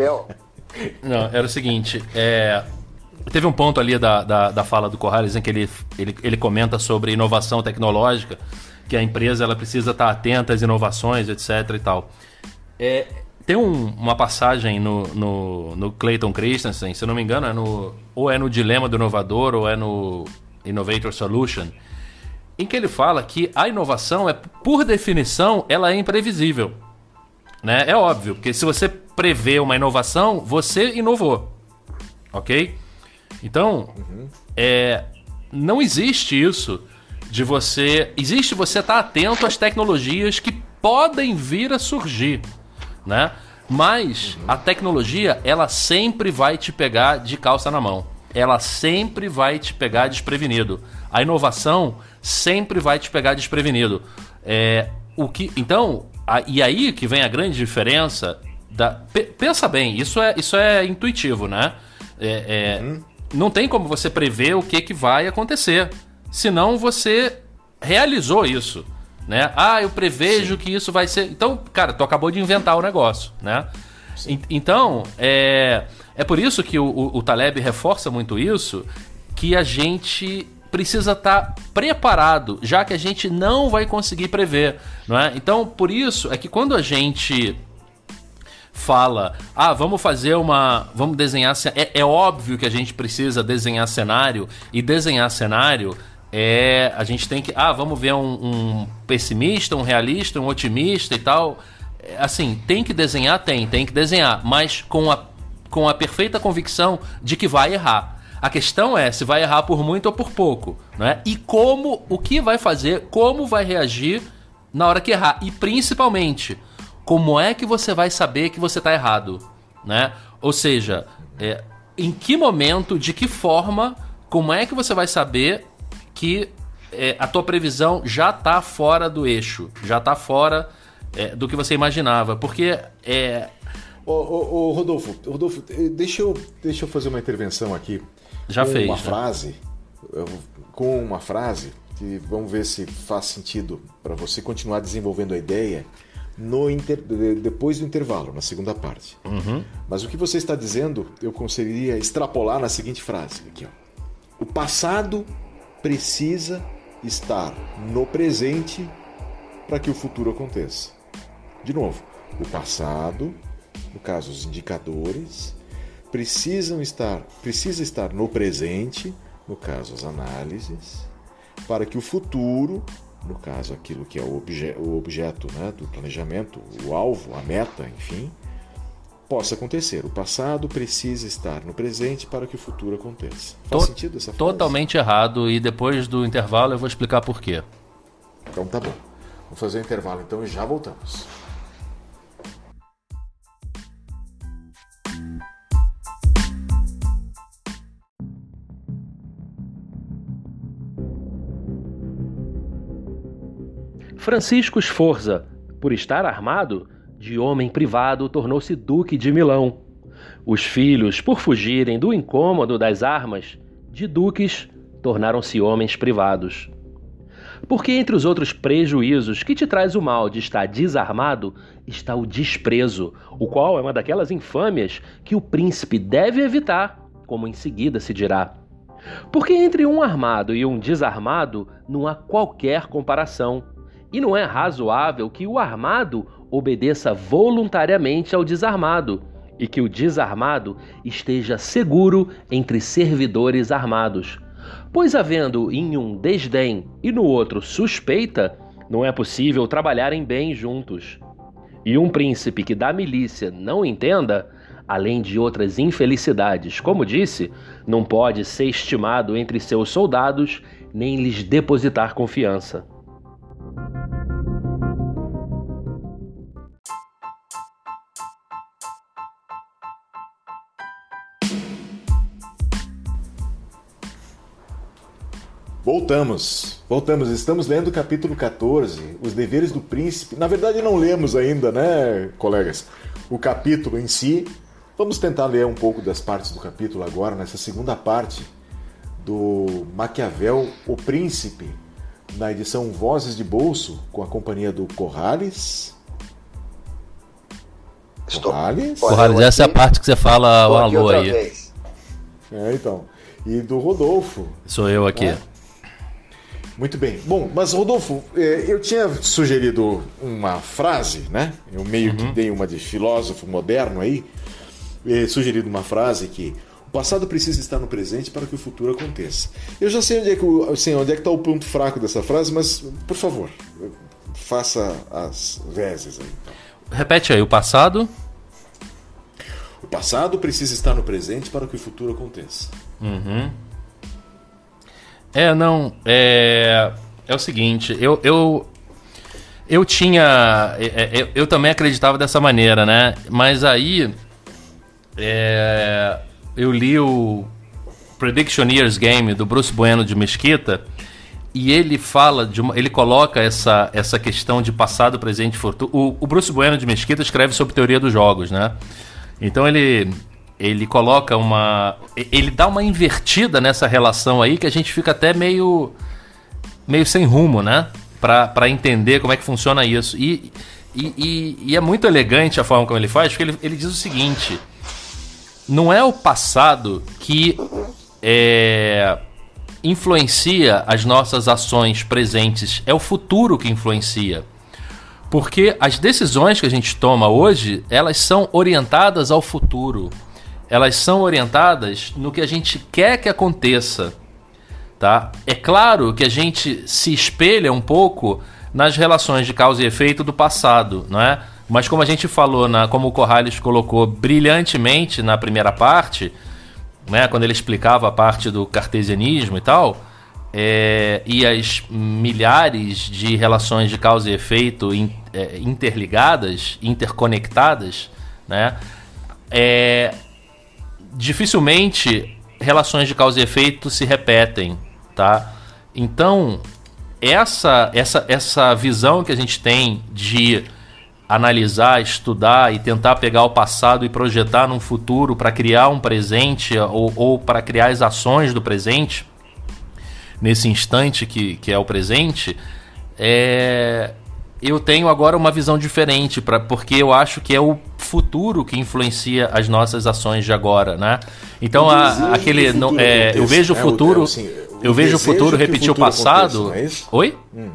Não, era o seguinte, é, teve um ponto ali da, da, da fala do Corrales em que ele, ele, ele comenta sobre inovação tecnológica, que a empresa ela precisa estar atenta às inovações, etc e tal. É, tem um, uma passagem no, no, no Clayton Christensen, se eu não me engano, é no, ou é no Dilema do Inovador ou é no Innovator Solution, em que ele fala que a inovação é, por definição, ela é imprevisível. Né? É óbvio, porque se você prevê uma inovação, você inovou. Ok? Então, uhum. é, não existe isso de você. Existe você estar atento às tecnologias que podem vir a surgir né? Mas a tecnologia, ela sempre vai te pegar de calça na mão. Ela sempre vai te pegar desprevenido. A inovação sempre vai te pegar desprevenido. É, o que, então, a, e aí que vem a grande diferença. Da, pensa bem, isso é, isso é intuitivo, né? É, é, uhum. Não tem como você prever o que, que vai acontecer. Senão você realizou isso né? Ah, eu prevejo Sim. que isso vai ser. Então, cara, tu acabou de inventar o negócio, né? então, é, é por isso que o, o, o Taleb reforça muito isso, que a gente precisa estar tá preparado, já que a gente não vai conseguir prever, não é? Então, por isso é que quando a gente fala, ah, vamos fazer uma, vamos desenhar, é, é óbvio que a gente precisa desenhar cenário e desenhar cenário é a gente tem que ah vamos ver um, um, pessimista um realista um otimista e tal. É, assim tem que desenhar? Tem tem que desenhar. Mas com a com a perfeita convicção de que vai errar. A questão é se vai errar por muito ou por pouco né? E como o que vai fazer como vai reagir na hora que errar. E principalmente como é que você vai saber que você está errado né? Ou seja é, em que momento de que forma como é que você vai saber que é, a tua previsão já está fora do eixo, já está fora é, do que você imaginava. Porque é. Ô, ô, ô, Rodolfo, Rodolfo, eh, deixa eu, deixa eu fazer uma intervenção aqui. Já com fez. Uma né? frase. Com uma frase que vamos ver se faz sentido para você continuar desenvolvendo a ideia no inter... depois do intervalo, na segunda parte. Uhum. Mas o que você está dizendo, eu conseguiria extrapolar na seguinte frase aqui, ó. O passado precisa estar no presente para que o futuro aconteça. De novo, o passado, no caso os indicadores, precisam estar, precisa estar no presente, no caso as análises, para que o futuro, no caso aquilo que é o, obje, o objeto né, do planejamento, o alvo, a meta, enfim, possa acontecer. O passado precisa estar no presente para que o futuro aconteça. Faz To- sentido essa frase? Totalmente errado. E depois do intervalo eu vou explicar por quê. Então tá bom. Vamos fazer o intervalo então e já voltamos. Francisco Sforza, por estar armado, de homem privado tornou-se duque de Milão. Os filhos, por fugirem do incômodo das armas, de duques tornaram-se homens privados. Porque entre os outros prejuízos que te traz o mal de estar desarmado está o desprezo, o qual é uma daquelas infâmias que o príncipe deve evitar, como em seguida se dirá. Porque entre um armado e um desarmado não há qualquer comparação. E não é razoável que o armado obedeça voluntariamente ao desarmado e que o desarmado esteja seguro entre servidores armados. Pois, havendo em um desdém e no outro suspeita, não é possível trabalharem bem juntos. E um príncipe que da milícia não entenda, além de outras infelicidades, como disse, não pode ser estimado entre seus soldados nem lhes depositar confiança. Voltamos, voltamos. Estamos lendo o capítulo 14, Os Deveres do Príncipe. Na verdade, não lemos ainda, né, colegas? O capítulo em si. Vamos tentar ler um pouco das partes do capítulo agora, nessa segunda parte do Maquiavel, O Príncipe, na edição Vozes de Bolso, com a companhia do Corrales. Estou. Corrales? Corrales, essa é a parte que você fala o alô aí. vez. É, então. E do Rodolfo. Sou eu aqui. É. Muito bem. Bom, mas Rodolfo, eh, eu tinha sugerido uma frase, né? Eu meio que dei uma de filósofo moderno aí, eh, sugerido uma frase que o passado precisa estar no presente para que o futuro aconteça. Eu já sei onde é que o- sei onde é que está o ponto fraco dessa frase, mas por favor, faça as vezes aí. então. Repete aí, o passado. O passado precisa estar no presente para que o futuro aconteça. É, não. É, é o seguinte, eu. Eu, eu tinha. é, é, Eu, eu também acreditava dessa maneira, né? Mas aí. é, eu li o Predictioneer's Game do Bruce Bueno de Mesquita. E ele fala de uma, ele coloca essa, essa questão de passado, presente e futuro. O, o Bruce Bueno de Mesquita escreve sobre teoria dos jogos, né? Então ele ele coloca uma ele dá uma invertida nessa relação aí que a gente fica até meio meio sem rumo, né? Pra entender como é que funciona isso. E, e, e, e é muito elegante a forma como ele faz, porque ele, ele diz o seguinte: não é o passado que é, influencia as nossas ações presentes, é o futuro que influencia. Porque as decisões que a gente toma hoje, elas são orientadas ao futuro. Elas são orientadas no que a gente quer que aconteça. Tá? É claro que a gente se espelha um pouco nas relações de causa e efeito do passado, não é? Mas como a gente falou, na, como o Corrales colocou brilhantemente na primeira parte, né, quando ele explicava a parte do cartesianismo e tal, é, e as milhares de relações de causa e efeito in- é, interligadas, interconectadas, né, é, dificilmente relações de causa e efeito se repetem, tá? Então, essa essa essa visão que a gente tem de analisar, estudar e tentar pegar o passado e projetar num futuro para criar um presente ou, ou para criar as ações do presente, nesse instante que, que é o presente, é, eu tenho agora uma visão diferente, pra, porque eu acho que é o futuro que influencia as nossas ações de agora, né? Então, a, aquele. Não, é, eu vejo o futuro. É, assim, eu vejo o futuro repetir o, passado. É Oi? Hum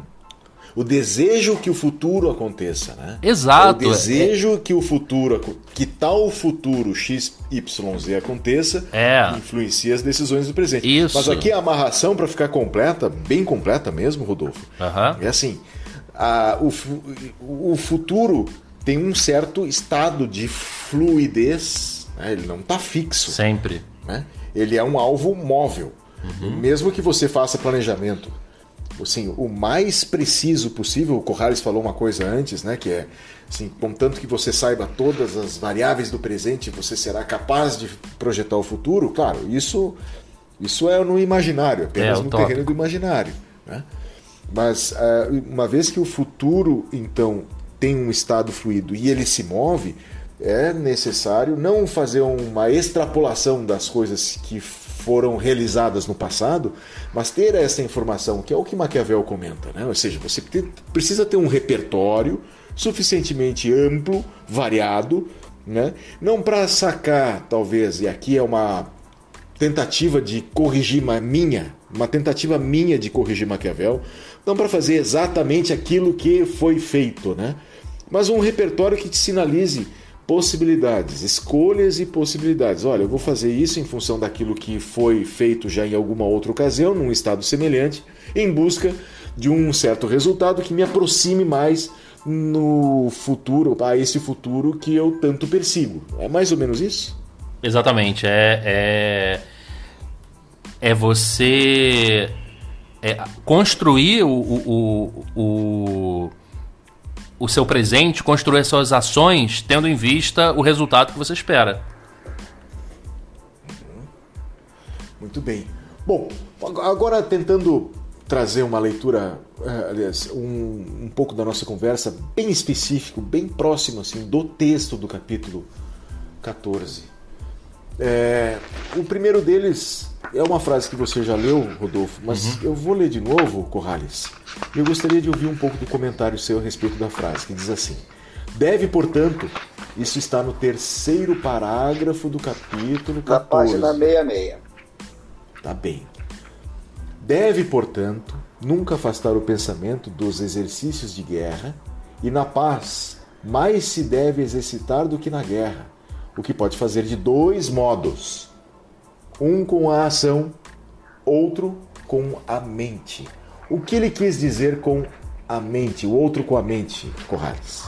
o desejo que o futuro aconteça, né? Exato. É o desejo é... que o futuro, que tal futuro X, Y, Z aconteça, é. influencia as decisões do presente. Isso. Mas aqui a amarração para ficar completa, bem completa mesmo, Rodolfo. Uhum. É assim, a, o, o futuro tem um certo estado de fluidez, né? ele não está fixo. Sempre. Né? Ele é um alvo móvel. Uhum. Mesmo que você faça planejamento assim, o mais preciso possível. O Corrales falou uma coisa antes, né, que é assim, contanto que você saiba todas as variáveis do presente, você será capaz de projetar o futuro. Claro, isso isso é no imaginário, apenas é, no terreno do imaginário, né? Mas uh, uma vez que o futuro então tem um estado fluido e ele se move, é necessário não fazer uma extrapolação das coisas que foram realizadas no passado, mas ter essa informação, que é o que Maquiavel comenta, né? ou seja, você precisa ter um repertório suficientemente amplo, variado, né? não para sacar, talvez, e aqui é uma tentativa de corrigir minha, uma tentativa minha de corrigir Maquiavel, não para fazer exatamente aquilo que foi feito, né? mas um repertório que te sinalize possibilidades, escolhas e possibilidades. Olha, eu vou fazer isso em função daquilo que foi feito já em alguma outra ocasião, num estado semelhante, em busca de um certo resultado que me aproxime mais no futuro, a esse futuro que eu tanto persigo. É mais ou menos isso? Exatamente. É, é, é você é construir o, o, o, o seu presente, construir as suas ações, tendo em vista o resultado que você espera. Muito bem. Bom, agora tentando trazer uma leitura, eh, aliás, um, um pouco da nossa conversa bem específico, bem próximo assim do texto do capítulo 14. É, o primeiro deles é uma frase que você já leu, Rodolfo, mas uhum. eu vou ler de novo, Corrales. Eu gostaria de ouvir um pouco do comentário seu a respeito da frase, que diz assim: Deve, portanto, isso está no terceiro parágrafo do capítulo 14. Na página 66. Tá bem. Deve, portanto, nunca afastar o pensamento dos exercícios de guerra, e na paz mais se deve exercitar do que na guerra o que pode fazer de dois modos: um com a ação, outro com a mente. O que ele quis dizer com a mente, o outro com a mente, Corrales?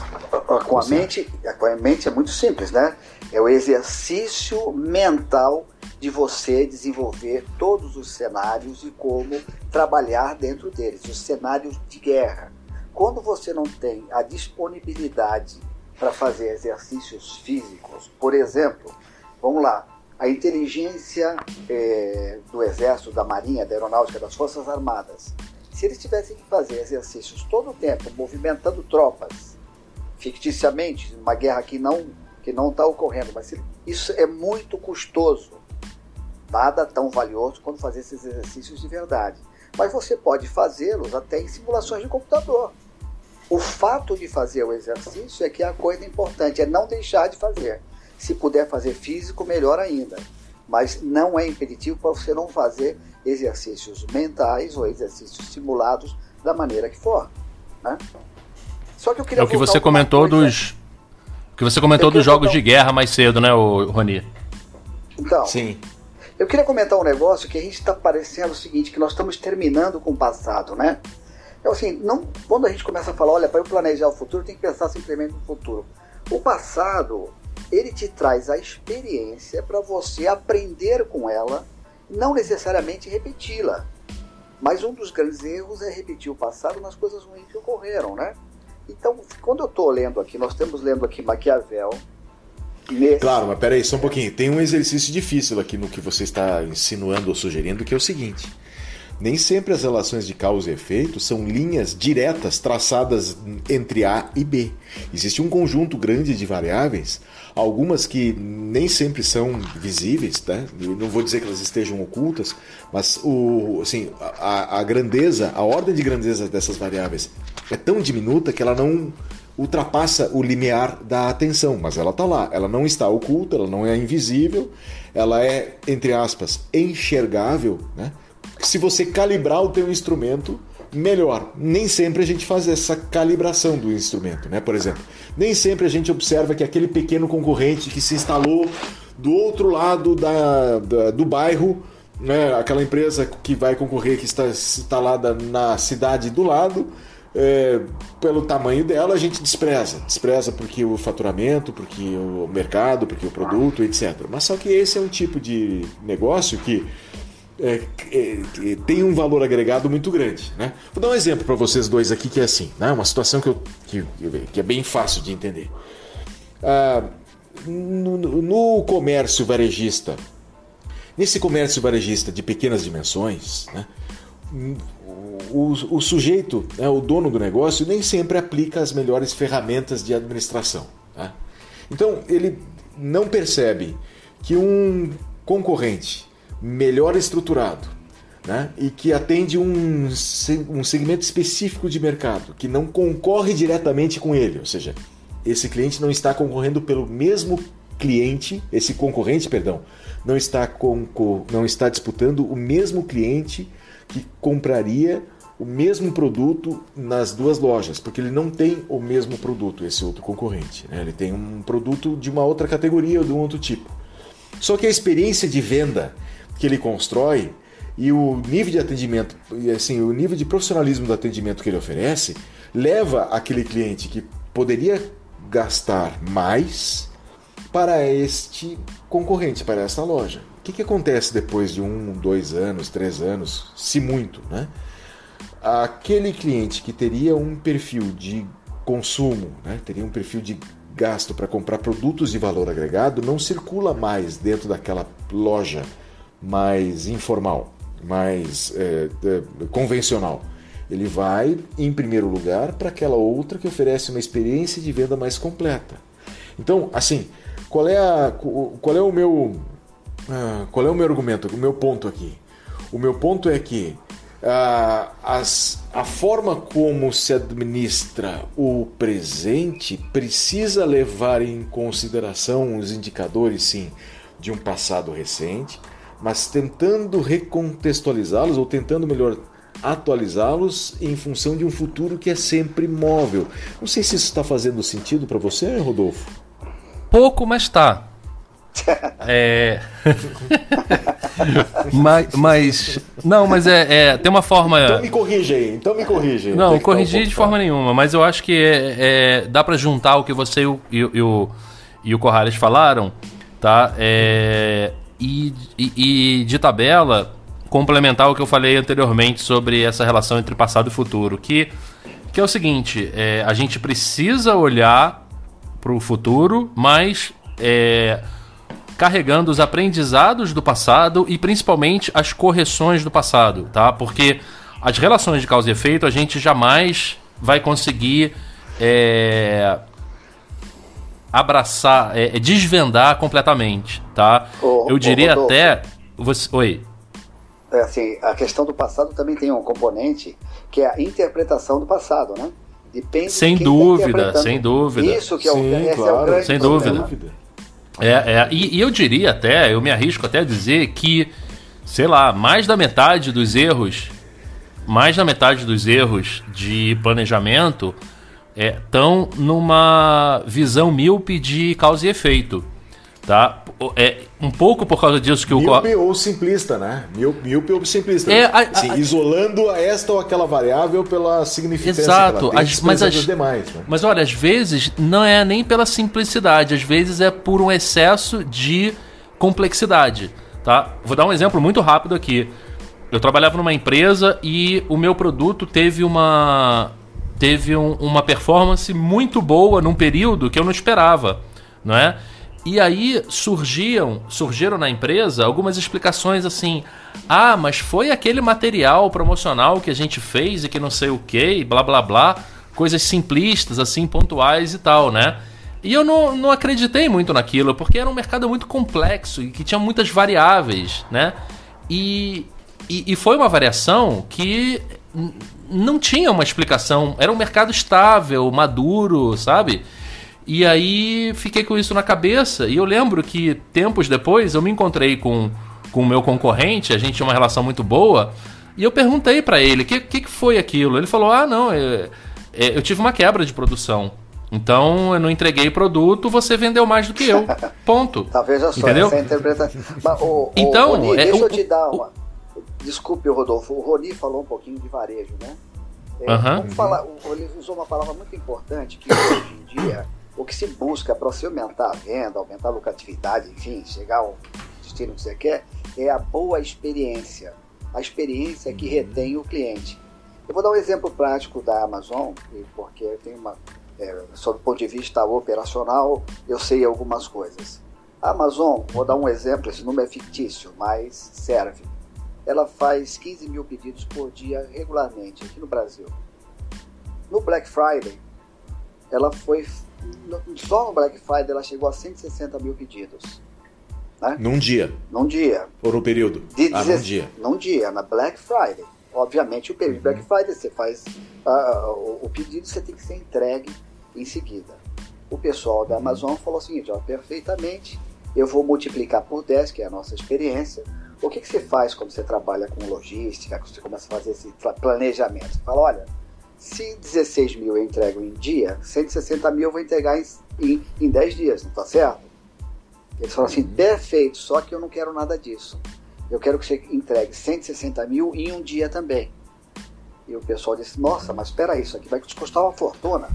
Com a mente, com a mente é muito simples, né? É o exercício mental de você desenvolver todos os cenários e como trabalhar dentro deles, os cenários de guerra. Quando você não tem a disponibilidade para fazer exercícios físicos. Por exemplo, vamos lá, a inteligência é, do Exército, da Marinha, da Aeronáutica, das Forças Armadas, se eles tivessem que fazer exercícios todo o tempo, movimentando tropas, ficticiamente, uma guerra que não que não está ocorrendo, mas isso é muito custoso. Nada tão valioso quanto fazer esses exercícios de verdade. Mas você pode fazê-los até em simulações de computador. O fato de fazer o exercício é que é a coisa importante, é não deixar de fazer. Se puder fazer físico, melhor ainda. Mas não é impeditivo para você não fazer exercícios mentais ou exercícios simulados da maneira que for. Né? Só que eu queria É o que você comentou dos. O que você comentou dos jogos de guerra mais cedo, né, Rony? Então. Sim. Eu queria comentar um negócio que a gente está parecendo o seguinte, que nós estamos terminando com o passado, né? Então, assim, não, quando a gente começa a falar, olha, para eu planejar o futuro, tem que pensar simplesmente no futuro. O passado, ele te traz a experiência para você aprender com ela, não necessariamente repeti-la. Mas um dos grandes erros é repetir o passado nas coisas ruins que ocorreram, né? Então, quando eu estou lendo aqui, nós estamos lendo aqui Maquiavel. Nesse... Claro, mas peraí, só um pouquinho. Tem um exercício difícil aqui no que você está insinuando ou sugerindo, que é o seguinte Nem sempre as relações de causa e efeito são linhas diretas traçadas entre A e B. Existe um conjunto grande de variáveis, algumas que nem sempre são visíveis, né? não vou dizer que elas estejam ocultas, mas o, assim, a, a grandeza, a ordem de grandeza dessas variáveis é tão diminuta que ela não ultrapassa o limiar da atenção, mas ela está lá, ela não está oculta, ela não é invisível, ela é, entre aspas, enxergável, né? Se você calibrar o teu instrumento, melhor. Nem sempre a gente faz essa calibração do instrumento, né? Por exemplo, nem sempre a gente observa que aquele pequeno concorrente que se instalou do outro lado da, da do bairro, né? aquela empresa que vai concorrer, que está instalada na cidade do lado, é, pelo tamanho dela, a gente despreza. Despreza porque o faturamento, porque o mercado, porque o produto, etc. Mas só que esse é um tipo de negócio que é, é, tem um valor agregado muito grande. Né? Vou dar um exemplo para vocês dois aqui que é assim, né? uma situação que, eu, que, que é bem fácil de entender. Ah, no, no, comércio varejista, nesse comércio varejista de pequenas dimensões, né? o, o sujeito, né, o dono do negócio, nem sempre aplica as melhores ferramentas de administração. Tá? Então ele não percebe que um concorrente melhor estruturado né, e que atende um, um segmento específico de mercado, que não concorre diretamente com ele, ou seja, esse cliente não está concorrendo pelo mesmo cliente, esse concorrente, perdão, não está, não está disputando o mesmo cliente que compraria o mesmo produto nas duas lojas, porque ele não tem o mesmo produto, esse outro concorrente. Né? Ele tem um produto de uma outra categoria ou de um outro tipo. Só que a experiência de venda que ele constrói e o nível de atendimento, assim, o nível de profissionalismo do atendimento que ele oferece, leva aquele cliente que poderia gastar mais para este concorrente, para essa loja. O que, que acontece depois de um, dois anos, três anos, se muito, né? aquele cliente que teria um perfil de consumo, né, teria um perfil de gasto para comprar produtos de valor agregado, não circula mais dentro daquela loja mais informal, mais é, é, convencional. Ele vai, em primeiro lugar, para aquela outra que oferece uma experiência de venda mais completa. Então, assim, qual é, a, qual é o meu ah, qual é o meu argumento, o meu ponto aqui? O meu ponto é que Uh, as, a forma como se administra o presente precisa levar em consideração os indicadores, sim, de um passado recente, mas tentando recontextualizá-los ou tentando melhor atualizá-los em função de um futuro que é sempre móvel. Não sei se isso está fazendo sentido para você, Rodolfo. Pouco, mas está. É. mas, mas, Não, mas é, é, Tem uma forma. Então me corrige aí, então me corrige. Não, corrigir um de forma nenhuma, mas eu acho que é, é dá para juntar o que você e o, e, o, e o Corrales falaram, tá? É, e, e, e de tabela, complementar o que eu falei anteriormente sobre essa relação entre passado e futuro, que, que é o seguinte: é, a gente precisa olhar para o futuro, mas é, carregando os aprendizados do passado e principalmente as correções do passado, tá? Porque as relações de causa e efeito a gente jamais vai conseguir é, abraçar, é, é desvendar completamente, tá? Ô, Eu diria ô, até. Você, oi. É assim, a questão do passado também tem um componente que é a interpretação do passado, né? Depende sem de tá dúvida, tá sem dúvida. Isso que é o, Sim, claro, é o grande sem problema. dúvida. É, é e, e, eu diria até, eu me arrisco até a dizer que, sei lá, mais da metade dos erros, mais da metade dos erros de planejamento estão é, numa visão míope de causa e efeito. Tá? É, um pouco por causa disso que o. Míope ou simplista, né? Míope ou simplista. É, a, assim, a, isolando esta ou aquela variável pela significância exato, que as, mas as demais. Né? Mas olha, às vezes não é nem pela simplicidade, às vezes é por um excesso de complexidade. Tá? Vou dar um exemplo muito rápido aqui. Eu trabalhava numa empresa e o meu produto teve uma teve um, uma performance muito boa num período que eu não esperava, não é? E aí surgiam, surgiram na empresa algumas explicações assim: "Ah, mas foi aquele material promocional que a gente fez e que não sei o que, blá blá blá, coisas simplistas assim, pontuais e tal, né?" E eu não, não acreditei muito naquilo, porque era um mercado muito complexo e que tinha muitas variáveis, né? E, e, e foi uma variação que não tinha uma explicação. Era um mercado estável, maduro, sabe? E aí fiquei com isso na cabeça. E eu lembro que tempos depois eu me encontrei com com o meu concorrente, a gente tinha uma relação muito boa. E eu perguntei para ele o que, que, que, foi aquilo. Ele falou: Ah, não, eu, é, é, eu tive uma quebra de produção. Então eu não entreguei produto, você vendeu mais do que eu. Ponto. Talvez eu só Entendeu? essa interpretação. Mas, o, então, Rony, é, deixa o, eu te dar o, uma. Desculpe, Rodolfo. O Rony falou um pouquinho de varejo, né? É, Uhum. vamos falar, o- ele usou uma palavra muito importante que hoje em dia o que se busca para se aumentar a venda, aumentar a lucratividade, enfim, chegar ao destino que você quer, é a boa experiência. A experiência que retém o cliente. Eu vou dar um exemplo prático da Amazon, porque eu tenho uma. É, sob o ponto de vista operacional, eu sei algumas coisas. A Amazon, vou dar um exemplo, esse número é fictício, mas serve. Ela faz 15 mil pedidos por dia regularmente aqui no Brasil. No Black Friday, ela foi. Só no Black Friday ela chegou a 160 mil pedidos. Num dia. Num dia. Ou no período. De ah, num 16 dia. Num dia, na Black Friday. Obviamente, o período de Black Friday, você faz ah, o, o pedido, você tem que ser entregue em seguida. O pessoal da Amazon falou o seguinte: ó, perfeitamente, eu vou multiplicar por 10, que é a nossa experiência. O que, que você faz quando você trabalha com logística, quando você começa a fazer esse pla- planejamento? Você fala: olha, se 16 mil eu entrego em dia, 160 mil eu vou entregar em, em, em 10 dias, não está certo? Eles falam assim: perfeito, só que eu não quero nada disso. Eu quero que você entregue 160 mil em um dia também. E o pessoal disse, nossa, mas espera aí, isso aqui vai te custar uma fortuna.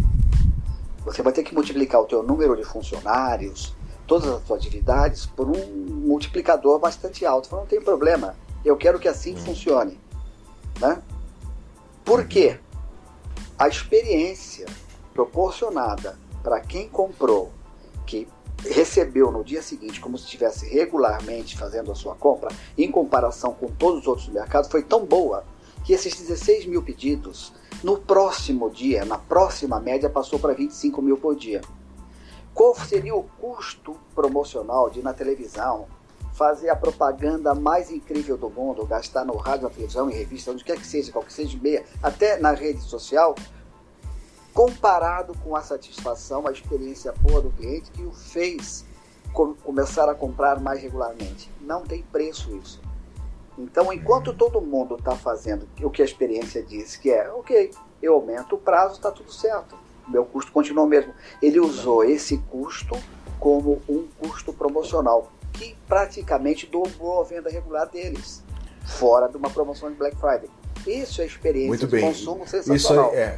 Você vai ter que multiplicar o teu número de funcionários, todas as suas atividades, por um multiplicador bastante alto. Falei, não tem problema, eu quero que assim funcione. Né? Por quê? A experiência proporcionada para quem comprou, que recebeu no dia seguinte como se estivesse regularmente fazendo a sua compra, em comparação com todos os outros do mercado, foi tão boa que esses 16 mil pedidos, no próximo dia, na próxima média, passou para 25 mil por dia. Qual seria o custo promocional de na televisão, fazer a propaganda mais incrível do mundo, gastar no rádio, na televisão, em revista, onde quer que seja, qualquer seja meia, até na rede social, comparado com a satisfação, a experiência boa do cliente que o fez com- começar a comprar mais regularmente. Não tem preço isso. Então, enquanto todo mundo está fazendo o que a experiência diz, que é, ok, eu aumento o prazo, está tudo certo. Meu custo continua o mesmo. Ele usou esse custo como um custo promocional, que praticamente dobrou a venda regular deles, fora de uma promoção de Black Friday. Isso é experiência Muito de bem. consumo Isso sensacional. aí, é.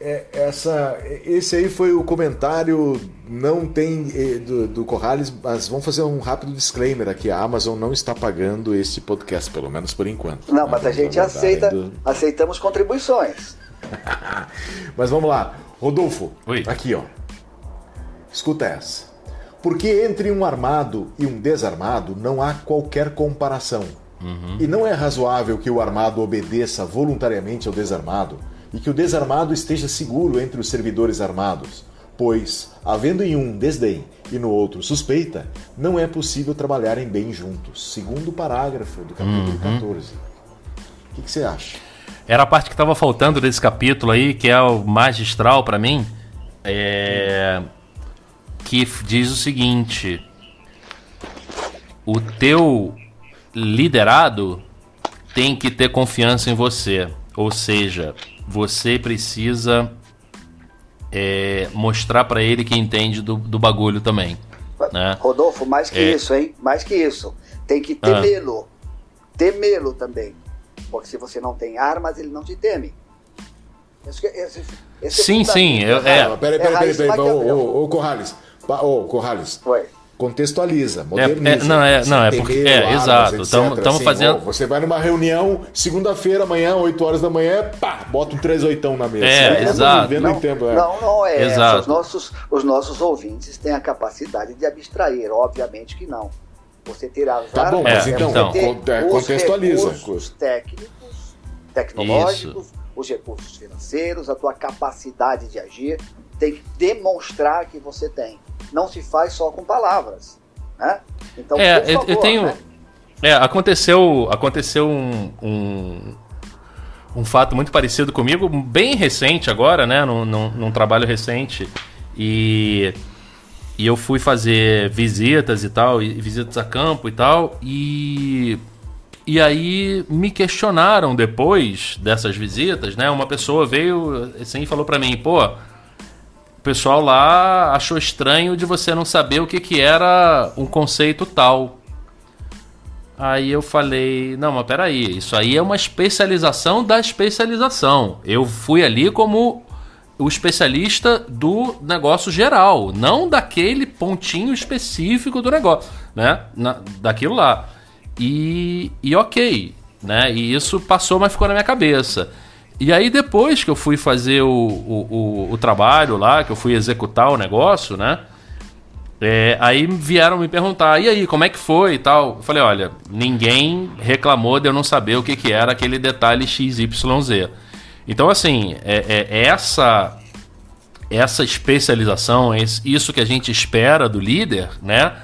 É, essa, esse aí foi o comentário, não tem eh, do, do Corrales, mas vamos fazer um rápido disclaimer aqui. A Amazon não está pagando este podcast, pelo menos por enquanto. Não, mas a gente aceita, indo- aceitamos contribuições. Mas vamos lá. Rodolfo, Oi. aqui ó. Escuta essa. Porque entre um armado e um desarmado não há qualquer comparação. E não é razoável que o armado obedeça voluntariamente ao desarmado e que o desarmado esteja seguro entre os servidores armados, pois, havendo em um desdém e no outro suspeita, não é possível trabalharem bem juntos, segundo o parágrafo do capítulo 14. O que, que você acha? Era a parte que tava faltando desse capítulo aí, que é o magistral pra mim, é... que diz o seguinte: o teu liderado tem que ter confiança em você, ou seja, você precisa é, mostrar pra ele que entende do, do bagulho também, né? Rodolfo, mais que É. isso, hein? Mais que isso. Tem que Ah. temê-lo. Temê-lo também. Porque se você não tem armas, ele não te teme. Esse, esse, esse Sim, fundamento. sim, eu- é. Ah, peraí, peraí, É peraí, peraí. Ô, ô, ô, Corrales. Ô, Corrales. Foi. contextualiza, moderniza. É, é, não, é, não, é porque. É, exato. Estamos assim, fazendo. você vai numa reunião, segunda-feira, amanhã, 8 horas da manhã, pá, bota um 3 oitão na mesa. É, é exato. Não, tempo, é. não, não é. Exato. Os, nossos, os nossos ouvintes têm a capacidade de abstrair, obviamente que não. Você terá Tá bom, mas então, contextualiza. Os recursos técnicos, tecnológicos, Isso. os recursos financeiros, a tua capacidade de agir, tem que demonstrar que você tem. Não se faz só com palavras. Né? Então, é, por favor, eu tenho. Né? É, aconteceu, aconteceu um, um, um, fato muito parecido comigo, bem recente agora, né? Num, num, num, trabalho recente. E, e eu fui fazer visitas e tal, e visitas a campo e tal. E, e aí me questionaram depois dessas visitas, né? Uma pessoa veio assim e falou para mim, pô o pessoal lá achou estranho de você não saber o que, que era um conceito tal. Aí eu falei, não, mas peraí, isso aí é uma especialização da especialização. Eu fui ali como o especialista do negócio geral, não daquele pontinho específico do negócio, né? Na, daquilo lá. E, e ok, né? E isso passou, mas ficou na minha cabeça. E aí depois que eu fui fazer o, o, o, o trabalho lá, que eu fui executar o negócio, né? É, aí vieram me perguntar, e aí, como é que foi e tal? Eu falei, olha, ninguém reclamou de eu não saber o que, que era aquele detalhe XYZ. Então, assim, é, é essa essa especialização, isso que a gente espera do líder, né?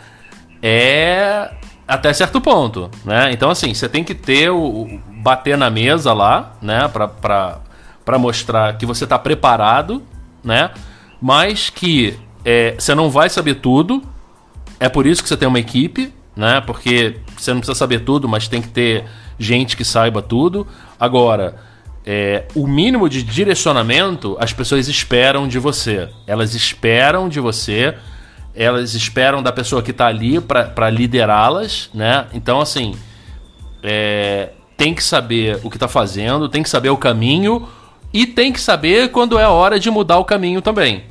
É até certo ponto, né? Então, assim, você tem que ter o, bater na mesa lá, né? Pra, pra mostrar que você tá preparado, né? Mas que é, você não vai saber tudo. É por isso que você tem uma equipe, né? Porque você não precisa saber tudo, mas tem que ter gente que saiba tudo. Agora, é, o mínimo de direcionamento as pessoas esperam de você. Elas esperam de você elas esperam da pessoa que está ali para liderá-las, né? Então, assim, é, tem que saber o que está fazendo, tem que saber o caminho e tem que saber quando é a hora de mudar o caminho também,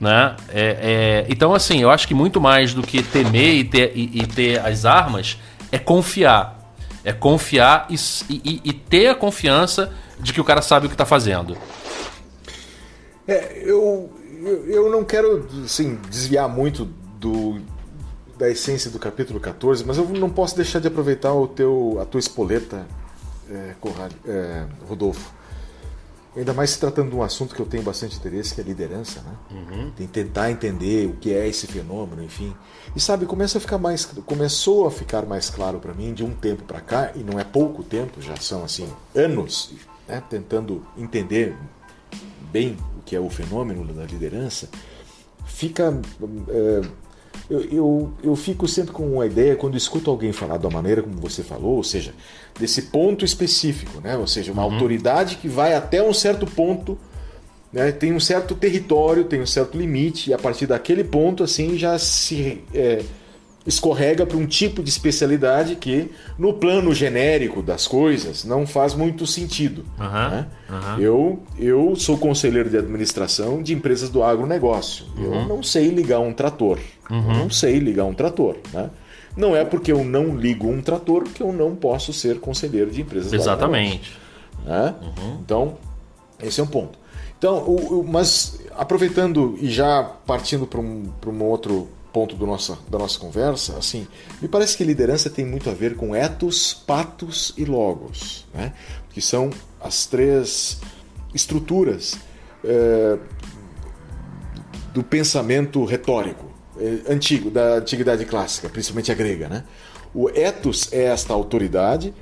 né? É, é, então, assim, eu acho que muito mais do que temer e ter, e, e ter as armas é confiar. É confiar e, e, e, ter a confiança de que o cara sabe o que está fazendo. É, eu, eu, eu não quero assim, desviar muito do, da essência do capítulo 14, mas eu não posso deixar de aproveitar o teu, a tua espoleta, é, é, Rodolfo. Ainda mais se tratando de um assunto que eu tenho bastante interesse, que é liderança, né? Uhum. Tem tentar entender o que é esse fenômeno, enfim. E sabe, começa a ficar mais, começou a ficar mais claro para mim de um tempo para cá, e não é pouco tempo, já são assim anos, né? tentando entender bem o que é o fenômeno da liderança, fica. É, eu, eu, eu fico sempre com uma ideia quando escuto alguém falar da maneira como você falou, ou seja, desse ponto específico, né? ou seja, uma uhum. autoridade que vai até um certo ponto, né? tem um certo território, tem um certo limite, e a partir daquele ponto assim já se. É, escorrega para um tipo de especialidade que, no plano genérico das coisas, não faz muito sentido. Uhum, né? uhum. Eu, eu sou conselheiro de administração de empresas do agronegócio. Uhum. Eu não sei ligar um trator. Uhum. não sei ligar um trator. Né? Não é porque eu não ligo um trator que eu não posso ser conselheiro de empresas Exatamente. do agronegócio. Né? Uhum. Então, esse é um ponto. Então, o, o, mas aproveitando e já partindo para um, um outro ponto do nossa, da nossa conversa, assim, me parece que liderança tem muito a ver com ethos, patos e logos, né? que são as três estruturas é, do pensamento retórico é, antigo, da antiguidade clássica, principalmente a grega. Né? O ethos é esta autoridade,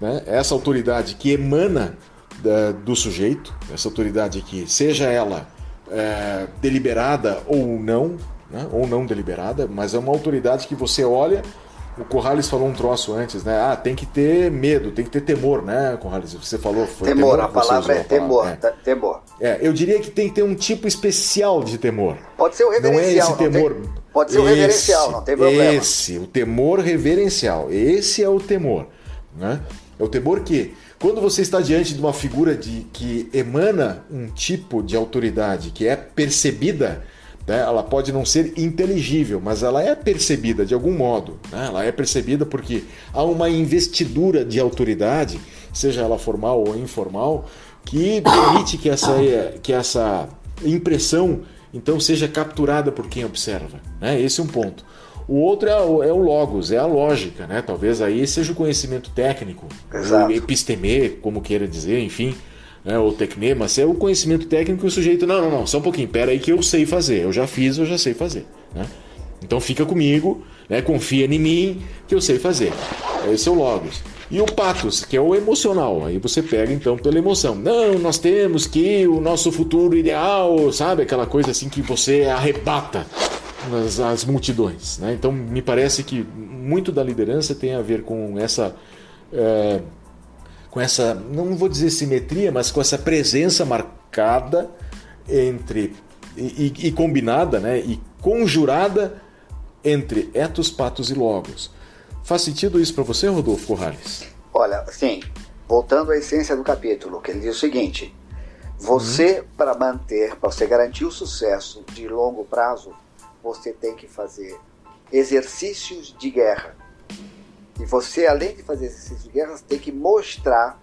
né? essa autoridade que emana da, do sujeito, essa autoridade que, seja ela é, deliberada ou não, né? ou não deliberada, mas é uma autoridade que você olha. O Corrales falou um troço antes, né? Ah, tem que ter medo, tem que ter temor, né, Corrales? Você falou. Foi temor, temor a palavra é temor. É. temor. É, eu diria que tem que ter um tipo especial de temor. Pode ser o reverencial. Não é esse temor. Tem... Pode ser o reverencial, não tem problema. Esse, o temor reverencial. Esse é o temor. Né? É o temor que, quando você está diante de uma figura de, que emana um tipo de autoridade que é percebida Né? Ela pode não ser inteligível, mas ela é percebida de algum modo. Né? Ela é percebida porque há uma investidura de autoridade, seja ela formal ou informal, que permite que essa, que essa impressão então seja capturada por quem observa. Né? Esse é um ponto. O outro é, o, é o logos, é a lógica, né? Talvez aí seja o conhecimento técnico, Exato. o episteme, como queira dizer, enfim, né? ou tecne, mas é o conhecimento técnico o sujeito, não, não, não, só um pouquinho, pera aí que eu sei fazer, eu já fiz, eu já sei fazer, né? Então fica comigo, né? confia em mim que eu sei fazer. Esse é o logos. E o patos, que é o emocional. Aí você pega então pela emoção. Não, nós temos que o nosso futuro ideal, sabe? Aquela coisa assim que você arrebata as, as multidões. Né? Então me parece que muito da liderança tem a ver com essa. É, com essa, não vou dizer simetria, mas com essa presença marcada entre e, e, e combinada, né, e conjurada entre etos, patos e logos. Faz sentido isso para você, Rodolfo Corrales? Olha, sim, voltando à essência do capítulo, que ele diz o seguinte: você, uhum. para manter, para você garantir o sucesso de longo prazo, você tem que fazer exercícios de guerra. E você, além de fazer exercícios de guerra, tem que mostrar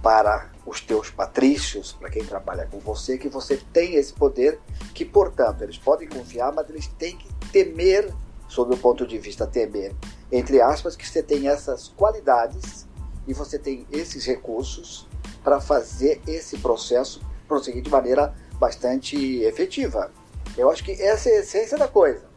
para os teus patrícios, para quem trabalha com você, que você tem esse poder, que, portanto, eles podem confiar, mas eles têm que temer, sob o ponto de vista temer, entre aspas, que você tem essas qualidades e você tem esses recursos para fazer esse processo prosseguir de maneira bastante efetiva. Eu acho que essa é a essência da coisa.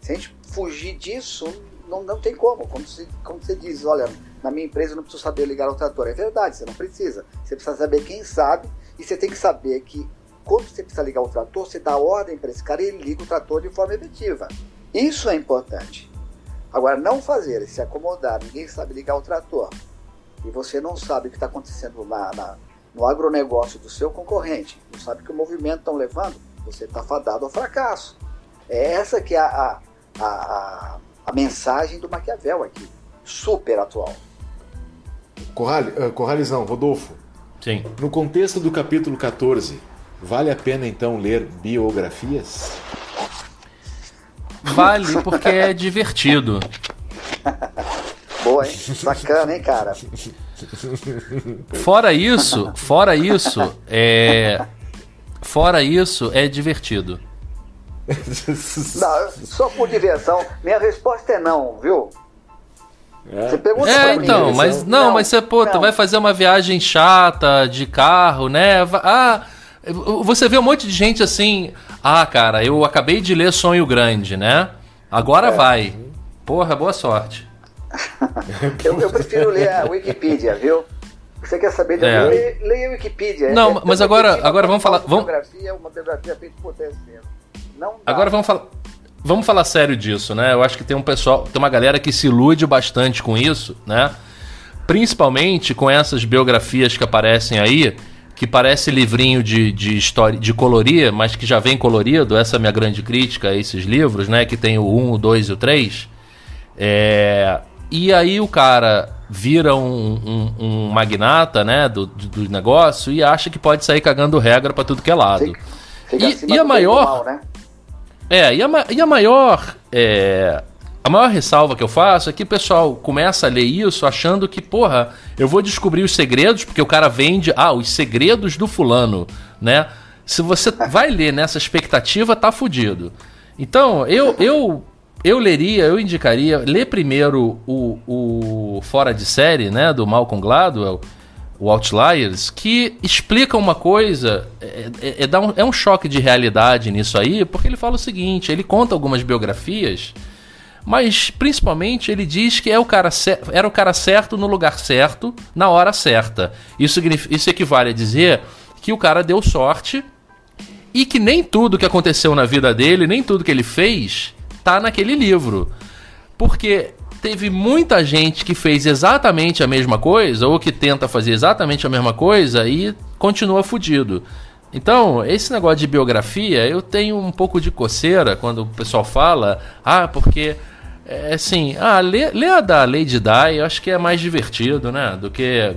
Se a gente fugir disso, não, não tem como. Como você, como você diz, olha, na minha empresa eu não preciso saber ligar o trator. É verdade, você não precisa. Você precisa saber quem sabe e você tem que saber que quando você precisa ligar o trator, você dá ordem para esse cara e ele liga o trator de forma efetiva. Isso é importante. Agora, não fazer se acomodar, ninguém sabe ligar o trator, e você não sabe o que está acontecendo na, na, no agronegócio do seu concorrente, não sabe que o movimento estão levando, você está fadado ao fracasso. É essa que é a, a, a, a mensagem do Maquiavel aqui, super atual. Corral, uh, Corralizão, Rodolfo. Sim. No contexto do capítulo 14, vale a pena então ler biografias? Vale porque é divertido. Boa, hein? Bacana, hein, cara? Fora isso, fora isso, é. Fora isso, é divertido. Não, só por diversão. Minha resposta é não, viu? É. Você pergunta é, então, mim, mas não, não, mas você, pô, tu vai fazer uma viagem chata de carro, né? Ah, você vê um monte de gente assim, ah, cara, eu acabei de ler Sonho Grande, né? Agora é. vai. Porra, boa sorte. eu, eu, prefiro ler a Wikipedia, viu? Você quer saber de é. leia, leia a Wikipedia. Não, é, mas agora, agora vamos falar. Vamos... Biografia, uma biografia feita por Não Agora vamos falar. Vamos falar sério disso, né? Eu acho que tem um pessoal, tem uma galera que se ilude bastante com isso, né? Principalmente com essas biografias que aparecem aí, que parece livrinho de, de história de colorir, mas que já vem colorido. Essa é a minha grande crítica a esses livros, né? Que tem o 1, o 2 e o 3. É... E aí o cara vira um, um, um magnata, né, do, do, negócio e acha que pode sair cagando regra para tudo que é lado. Fica, fica e, e a maior... Mal, né? É, e a, e a maior... É... A maior ressalva que eu faço é que o pessoal começa a ler isso achando que, porra, eu vou descobrir os segredos, porque o cara vende, ah, os segredos do fulano, né? Se você vai ler nessa expectativa, tá fudido. Então, eu, eu, eu leria, eu indicaria, ler primeiro o, o Fora de Série, né, do Malcolm Gladwell, o Outliers, que explica uma coisa, é, é, é, um, é um choque de realidade nisso aí, porque ele fala o seguinte, ele conta algumas biografias mas principalmente ele diz que é o cara era o cara certo no lugar certo, na hora certa. Isso, isso equivale a dizer que o cara deu sorte e que nem tudo que aconteceu na vida dele, nem tudo que ele fez, tá naquele livro. Porque teve muita gente que fez exatamente a mesma coisa, ou que tenta fazer exatamente a mesma coisa e continua fudido. Então, esse negócio de biografia, eu tenho um pouco de coceira quando o pessoal fala, ah, porque é assim, ah, lê, lê a da Lady Di, eu acho que é mais divertido, né? Do que.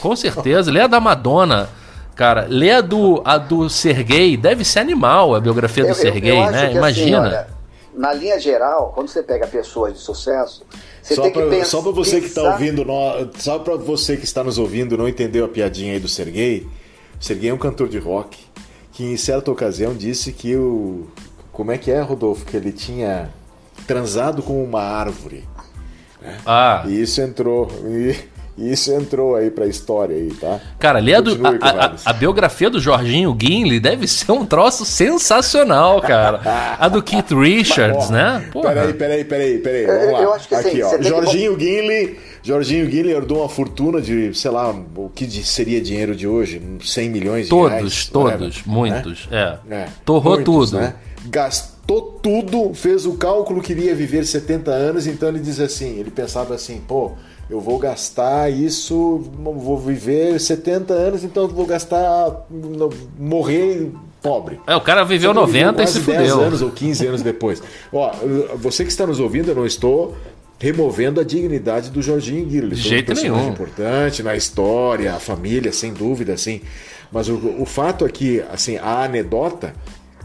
Com certeza, lê a da Madonna. Cara, lê a do, a do Sergei, deve ser animal a biografia do eu, Sergei, eu, né? Assim, Imagina. Assim, olha, na linha geral, quando você pega pessoas de sucesso, você só tem pra, que pensar. Só para você que está ouvindo, só para você que está nos ouvindo, não entendeu a piadinha aí do Sergei. O Sergei é um cantor de rock que em certa ocasião disse que o como é que é, Rodolfo, que ele tinha transado com uma árvore. Né? Ah. E isso entrou. E e isso entrou aí pra história aí, tá? Cara, lê a, do, a, a, a, biografia do Jorginho Guinle deve ser um troço sensacional, cara. A do Keith Richards, Mas, né? Porra. Peraí, peraí, peraí, peraí. Vamos lá. Eu acho que Aqui, ó. Jorginho que... Guinle. Jorginho Guinle herdou uma fortuna de, sei lá, o que seria dinheiro de hoje? 100 milhões de todos, reais? Todos, todos, muitos. Né? É. é. Torrou muitos, tudo. Né? Gastou tudo, fez o cálculo que iria viver 70 anos, então ele diz assim, ele pensava assim, pô, eu vou gastar isso, vou viver 70 anos, então eu vou gastar, morrer pobre. É, o cara viveu 90 e se 10 fudeu. anos ou 15 anos depois. Ó, você que está nos ouvindo, eu não estou removendo a dignidade do Jorginho Guilherme. De jeito um personagem nenhum. importante na história, a família, sem dúvida, assim. Mas o, o fato é que, assim, a anedota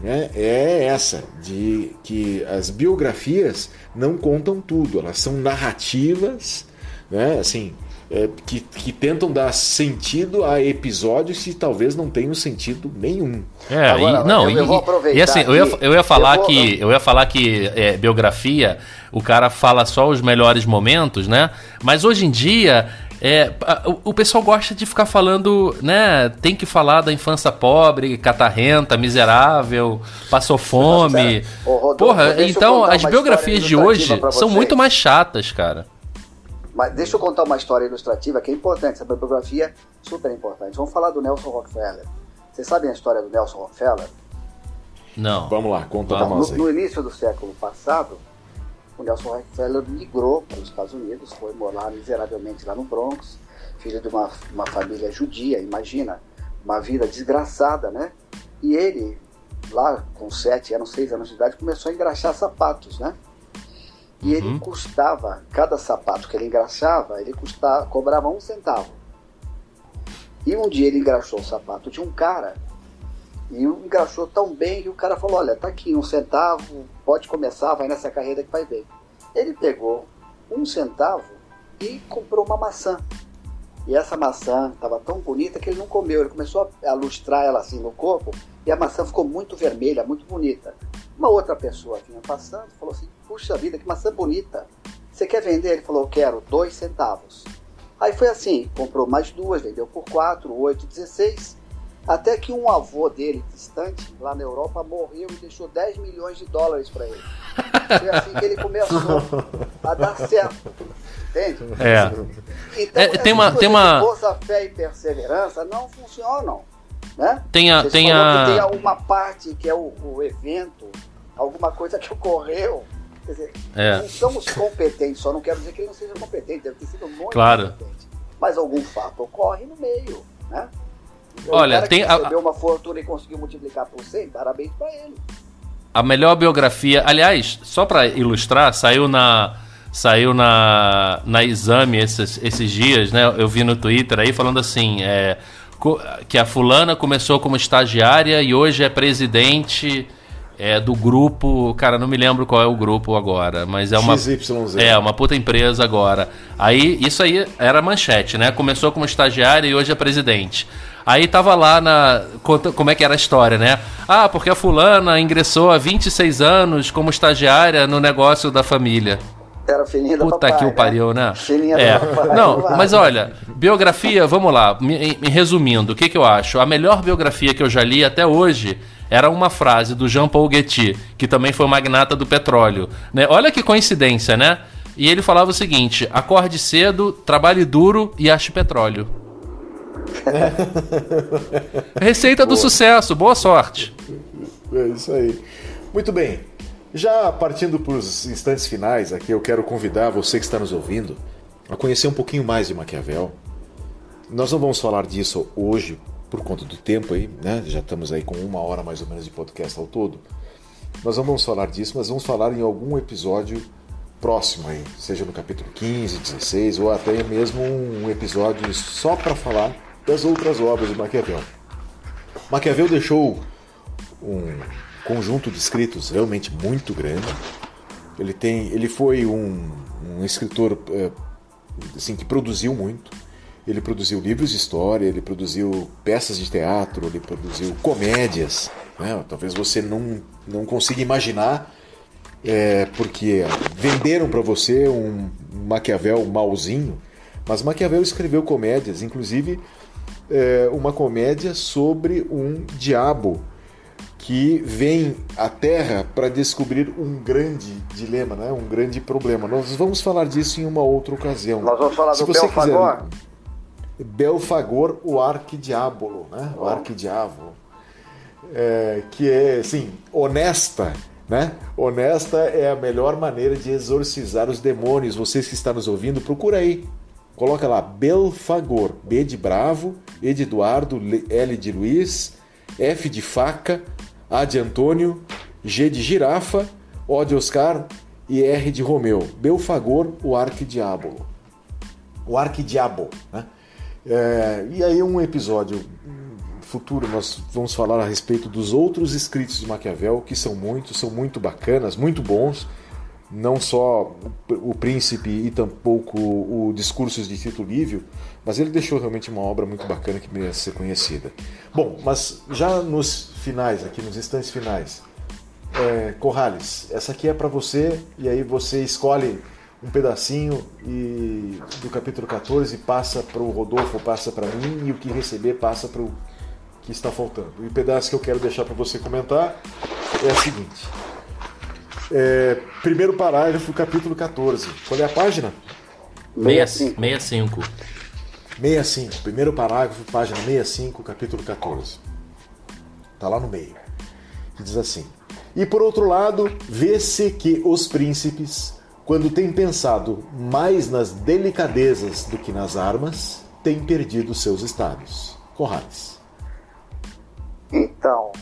né, é essa, de que as biografias não contam tudo, elas são narrativas né? Assim, é, que, que tentam dar sentido a episódios que talvez não tenham sentido nenhum. É, Agora, e, não, eu, eu vou aproveitar. E assim, eu ia, eu ia falar eu vou, que eu ia falar que é, biografia, o cara fala só os melhores momentos, né? Mas hoje em dia é, o, o, pessoal gosta de ficar falando, né? Tem que falar da infância pobre, catarrenta, miserável, passou fome. Rodolfo, Porra, então as biografias de hoje são muito mais chatas, cara. Mas deixa eu contar uma história ilustrativa que é importante, essa bibliografia é super importante. Vamos falar do Nelson Rockefeller. Vocês sabem a história do Nelson Rockefeller? Não. Vamos lá, conta pra nós aí. No, no início do século passado, o Nelson Rockefeller migrou para os Estados Unidos, foi morar miseravelmente lá no Bronx, filho de uma, uma família judia, imagina, uma vida desgraçada, né? E ele, lá com sete anos, seis anos de idade, começou a engraxar sapatos, né? E uhum. ele custava, cada sapato que ele engraxava, ele custava, cobrava um centavo. E um dia ele engraxou o sapato de um cara e engraxou tão bem que o cara falou: Olha, tá aqui um centavo, pode começar, vai nessa carreira que vai bem. Ele pegou um centavo e comprou uma maçã. E essa maçã estava tão bonita que ele não comeu. Ele começou a lustrar ela assim no corpo e a maçã ficou muito vermelha, muito bonita. Uma outra pessoa vinha passando falou assim: Puxa vida, que maçã bonita. Você quer vender? Ele falou: Quero, dois centavos. Aí foi assim: comprou mais duas, vendeu por quatro, oito, dezesseis. Até que um avô dele, distante, lá na Europa, morreu e deixou 10 milhões de dólares para ele. Foi assim que ele começou a dar certo. Entende? É. Então, é, tem uma, tem uma... força, fé e perseverança não funcionam. Né? Tem a, tem a... tem uma parte que é o, o, evento, alguma coisa que ocorreu. Quer dizer, é. não somos competentes, só não quero dizer que ele não seja competente, deve ter sido muito claro. competente. Mas algum fato ocorre no meio, né? Então, Olha, tem que recebeu a... uma fortuna e conseguiu multiplicar por 100, parabéns para ele. A melhor biografia, aliás, só para ilustrar, saiu na saiu na, na exame esses, esses dias, né? Eu vi no Twitter aí falando assim, é, que a fulana começou como estagiária e hoje é presidente é, do grupo, cara, não me lembro qual é o grupo agora, mas é uma XYZ. é uma puta empresa agora. Aí isso aí era manchete, né? Começou como estagiária e hoje é presidente. Aí tava lá na como é que era a história, né? Ah, porque a fulana ingressou há 26 anos como estagiária no negócio da família. Era filhinha Puta papai, que o pariu, né? Filhinha é. papai. Não, mas olha, biografia, vamos lá. Me, me resumindo, o que, que eu acho? A melhor biografia que eu já li até hoje era uma frase do Jean Paul Getty, que também foi magnata do petróleo. Né? Olha que coincidência, né? E ele falava o seguinte: acorde cedo, trabalhe duro e ache petróleo. Receita do sucesso, boa sorte. É isso aí. Muito bem. Já partindo para os instantes finais, aqui eu quero convidar você que está nos ouvindo a conhecer um pouquinho mais de Maquiavel. Nós não vamos falar disso hoje por conta do tempo aí, né? Já estamos aí com uma hora mais ou menos de podcast ao todo. Nós não vamos falar disso, mas vamos falar em algum episódio próximo aí, seja no capítulo 15, 16 ou até mesmo um episódio só para falar das outras obras de Maquiavel. Maquiavel deixou um conjunto de escritos realmente muito grande. Ele tem, ele foi um, um escritor é, assim que produziu muito. Ele produziu livros de história, ele produziu peças de teatro, ele produziu comédias. Né? Talvez você não, não consiga imaginar, é, porque venderam para você um Maquiavel malzinho, mas Maquiavel escreveu comédias, inclusive é, uma comédia sobre um diabo que vem à Terra para descobrir um grande dilema, né? um grande problema. Nós vamos falar disso em uma outra ocasião. Nós vamos falar Se do Belfagor. Quiser, Belfagor, o arquidiábolo, né? o arquidiabo, é, que é, assim, honesta, né? Honesta é a melhor maneira de exorcizar os demônios. Vocês que estão nos ouvindo, procura aí. Coloca lá Belfagor, B de Bravo, E de Eduardo, L de Luiz, F de Faca, A de Antônio, G de Girafa, O de Oscar e R de Romeu. Belfagor, o arquidiábolo. O arquidiabo, né? É, e aí um episódio futuro nós vamos falar a respeito dos outros escritos de Maquiavel, que são muitos, são muito bacanas, muito bons. Não só o Príncipe e tampouco o Discursos de Tito Livio, mas ele deixou realmente uma obra muito bacana que merece ser conhecida. Bom, mas já nos finais, aqui nos instantes finais, é, Corrales, essa aqui é para você e aí você escolhe um pedacinho e do capítulo 14 passa para o Rodolfo, passa para mim, e o que receber passa para o que está faltando. E o pedaço que eu quero deixar para você comentar é o seguinte. É, primeiro parágrafo, capítulo 14. Qual é a página? 65. 65. 65. Primeiro parágrafo, página 65, capítulo 14. Está lá no meio. Que diz assim: E por outro lado, vê-se que os príncipes quando tem pensado mais nas delicadezas do que nas armas, tem perdido seus estados. Corrais. Então,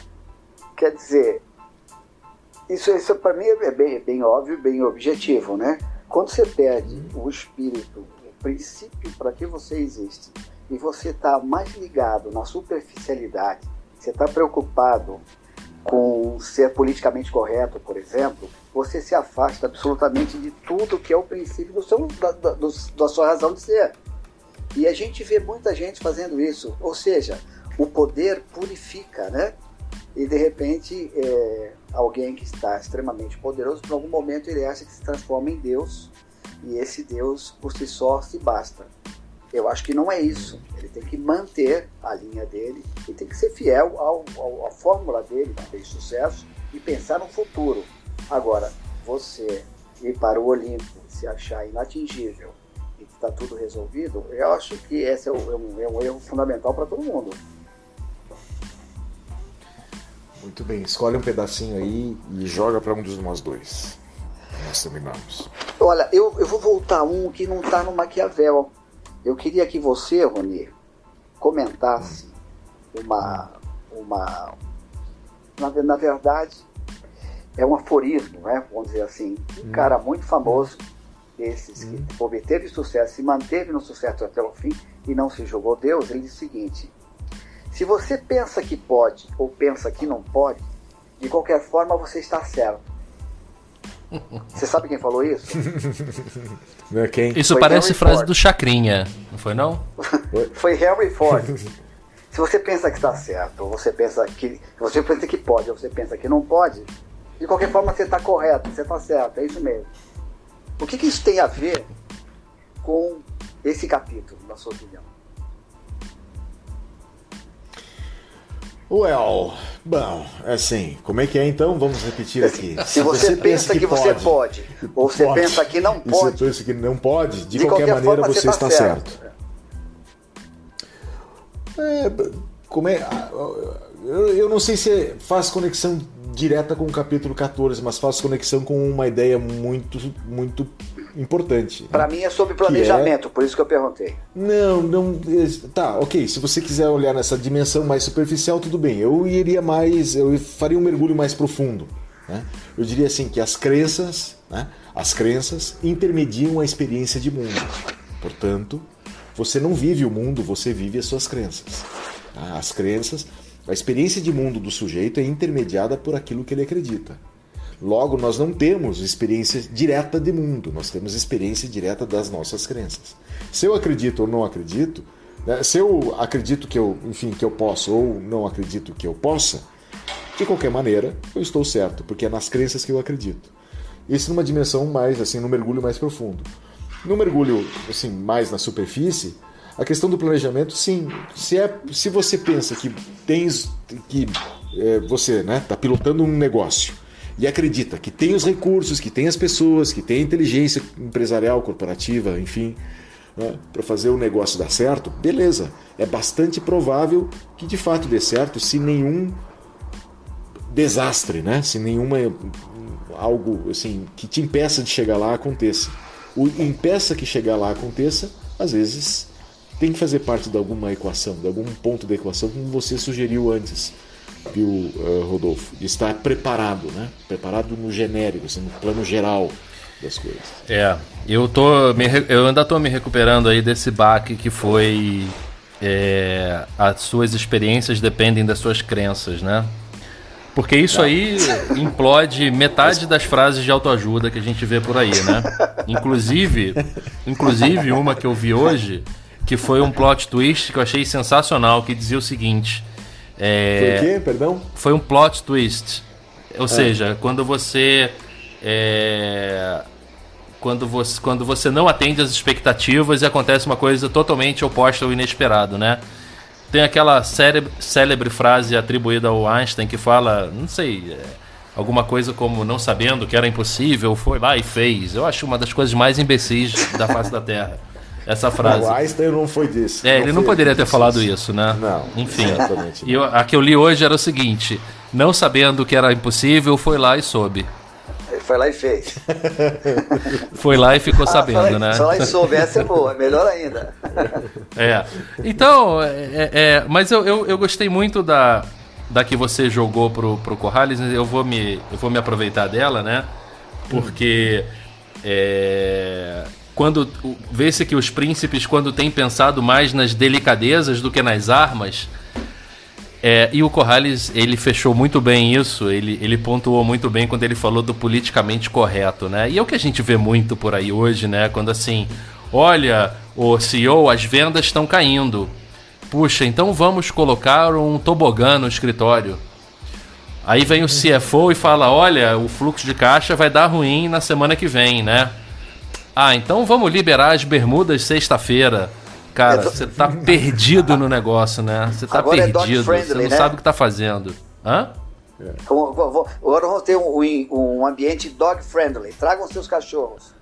quer dizer, isso, isso para mim é bem, bem óbvio, bem objetivo, né? Quando você perde o espírito, o princípio para que você existe, e você está mais ligado na superficialidade, você está preocupado com ser politicamente correto, por exemplo, você se afasta absolutamente de tudo que é o princípio do seu, da, da, do, da sua razão de ser. E a gente vê muita gente fazendo isso. Ou seja, o poder purifica, né? E de repente, é, alguém que está extremamente poderoso, por algum momento ele acha que se transforma em Deus, e esse Deus por si só se basta. Eu acho que não é isso. Ele tem que manter a linha dele e tem que ser fiel ao, ao, à fórmula dele para ter sucesso e pensar no futuro. Agora, você ir para o Olimpo, se achar inatingível e que está tudo resolvido, eu acho que esse é, é um, é um erro fundamental para todo mundo. Muito bem, escolhe um pedacinho aí e joga para um dos nós dois. Nós terminamos. Olha, eu, eu vou voltar um que não está no Maquiavel. Eu queria que você, Rony, comentasse uma. uma na, na verdade, é um aforismo, né? vamos dizer assim. Um hum. cara muito famoso, desses que hum. obteve sucesso, se manteve no sucesso até o fim e não se jogou Deus, ele diz o seguinte: se você pensa que pode ou pensa que não pode, de qualquer forma você está certo. Você sabe quem falou isso? Quem? Isso foi parece Henry frase Ford. do Chacrinha, não foi não? foi Henry Ford. Se você pensa que está certo, ou você pensa que você pensa que pode, ou você pensa que não pode, de qualquer forma, você está correto, você está certo, é isso mesmo. O que, que isso tem a ver com esse capítulo, na sua opinião? Well, bom, assim, como é que é então? Vamos repetir aqui. Se você, você pensa que, que você pode, ou você pode, pensa que não pode. você pensa que não pode, de, de qualquer, qualquer, maneira você, você está, está certo. certo. É, como é, eu, eu não sei se faz conexão direta com o capítulo 14, mas faz conexão com uma ideia muito, muito importante. Para né? mim é sobre planejamento, é... por isso que eu perguntei. Não, não. Tá, ok. Se você quiser olhar nessa dimensão mais superficial, tudo bem. Eu iria mais. Eu faria um mergulho mais profundo. Né? Eu diria assim que as crenças, né? as crenças intermediam a experiência de mundo. Portanto, você não vive o mundo, você vive as suas crenças. As crenças A experiência de mundo do sujeito é intermediada por aquilo que ele acredita. Logo, nós não temos experiência direta de mundo, nós temos experiência direta das nossas crenças. Se eu acredito ou não acredito, né, se eu acredito que eu, enfim, que eu posso ou não acredito que eu possa, de qualquer maneira, eu estou certo, porque é nas crenças que eu acredito. Isso numa dimensão mais, assim, no mergulho mais profundo. No mergulho, assim, mais na superfície, a questão do planejamento, sim. Se, é, se você pensa que tens que é, você né, está pilotando um negócio e acredita que tem os recursos, que tem as pessoas, que tem a inteligência empresarial, corporativa, enfim, né, para fazer o negócio dar certo, beleza. É bastante provável que de fato dê certo se nenhum desastre, né? Se nenhuma algo assim que te impeça de chegar lá aconteça. O impeça que chegar lá aconteça, às vezes tem que fazer parte de alguma equação, de algum ponto da equação, como você sugeriu antes, viu, uh, Rodolfo? De estar preparado, né? Preparado no genérico, assim, no plano geral das coisas. É, eu, tô me, eu ainda estou me recuperando aí desse baque que foi. É, as suas experiências dependem das suas crenças, né? Porque isso Não. aí implode metade das frases de autoajuda que a gente vê por aí, né? Inclusive, inclusive uma que eu vi hoje que foi um plot twist que eu achei sensacional, que dizia o seguinte. É, foi o quê? Perdão? Foi um plot twist. Ou é. seja, quando você. É, quando você, quando você não atende às expectativas e acontece uma coisa totalmente oposta ao inesperado, né? Tem aquela célebre, célebre frase atribuída ao Einstein que fala, não sei, é, alguma coisa como não sabendo que era impossível, foi lá e fez. Eu acho uma das coisas mais imbecis da face da Terra essa frase. o Einstein não foi disso. É, não ele não poderia ter falado isso, né? Não. Enfim. E eu, a que eu li hoje era o seguinte: não sabendo que era impossível, foi lá e soube. Ele foi lá e fez. foi lá e ficou ah, sabendo, né? Foi lá e soube, essa é boa, melhor ainda. é. Então, é, é, é, mas eu, eu, eu gostei muito da, da que você jogou pro, pro Corrales, eu vou me, eu vou me aproveitar dela, né? Porque. É, quando vê-se que os príncipes, quando têm pensado mais nas delicadezas do que nas armas, é, e o Corrales, ele fechou muito bem isso, ele, ele pontuou muito bem quando ele falou do politicamente correto, né? E é o que a gente vê muito por aí hoje, né? Quando assim, olha, o CEO, as vendas estão caindo. Puxa, então vamos colocar um tobogã no escritório. Aí vem o CFO e fala: olha, o fluxo de caixa vai dar ruim na semana que vem, né? Ah, então vamos liberar as bermudas sexta-feira. Cara, você tá perdido no negócio, né? Você tá Agora é perdido, é você não né? sabe o que tá fazendo. Hã? É. Agora vamos ter um, um ambiente dog friendly. Tragam seus cachorros.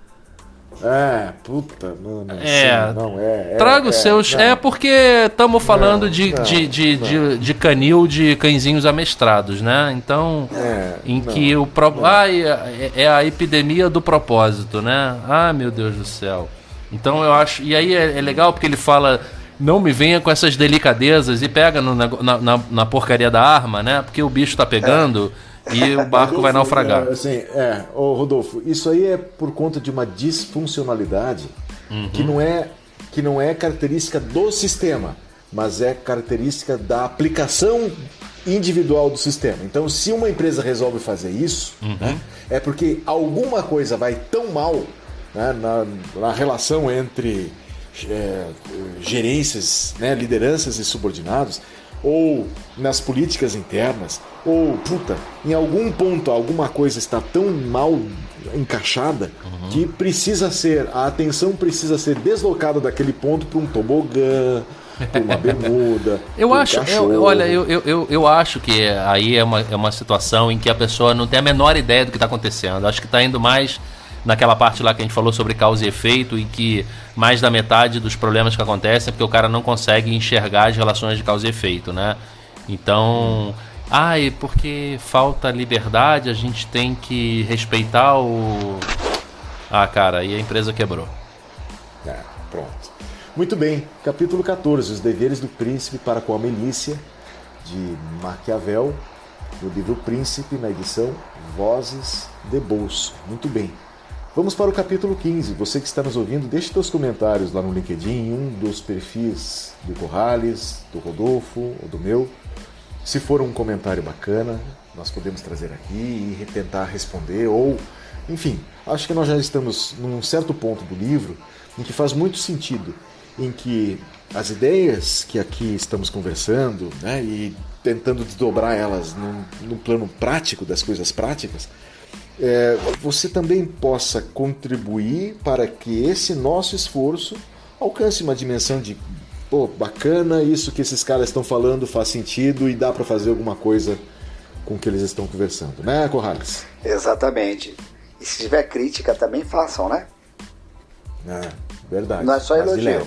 É, puta, mano. É, não, é, é. Traga os é, seus. Não. É porque estamos falando não, de, de, de, de, de, canil de cãezinhos amestrados, né? Então, é, em que o. Pro... É, é a epidemia do propósito, né? Ah, meu Deus do céu. Então eu acho. E aí é, é legal porque ele fala. Não me venha com essas delicadezas e pega no, na, na, na porcaria da arma, né? Porque o bicho tá pegando. É e o barco Rodolfo, vai naufragar. É, assim, é, ô Rodolfo, isso aí é por conta de uma disfuncionalidade uhum. que, não é, que não é característica do sistema, mas é característica da aplicação individual do sistema. Então, se uma empresa resolve fazer isso, uhum. né, é porque alguma coisa vai tão mal né, na, na, relação entre é, gerências, né, lideranças e subordinados, ou nas políticas internas, ou, puta, em algum ponto alguma coisa está tão mal encaixada uhum. que precisa ser, a atenção precisa ser deslocada daquele ponto para um tobogã, para uma bermuda. eu acho, eu, olha, eu, eu, eu acho que aí é uma, é uma situação em que a pessoa não tem a menor ideia do que está acontecendo. Acho que está indo mais naquela parte lá que a gente falou sobre causa e efeito, e que mais da metade dos problemas que acontecem é porque o cara não consegue enxergar as relações de causa e efeito, né? Então. Ah, porque falta liberdade, a gente tem que respeitar o. Ah, cara, e a empresa quebrou. É, pronto. Muito bem, capítulo 14: Os deveres do príncipe para com a milícia, de Maquiavel, no livro Príncipe, na edição Vozes de Bolso. Muito bem. Vamos para o capítulo 15. Você que está nos ouvindo, deixe seus comentários lá no LinkedIn, um dos perfis do Corrales, do Rodolfo ou do meu Se for um comentário bacana, nós podemos trazer aqui e tentar responder, ou, enfim, acho que nós já estamos num certo ponto do livro em que faz muito sentido, em que as ideias que aqui estamos conversando né, e tentando desdobrar elas no plano prático das coisas práticas, é, você também possa contribuir para que esse nosso esforço alcance uma dimensão de pô, bacana, isso que esses caras estão falando faz sentido e dá para fazer alguma coisa com o que eles estão conversando, né, Corrales? Exatamente. E se tiver crítica, também façam, né? É, verdade. Não é só elogio.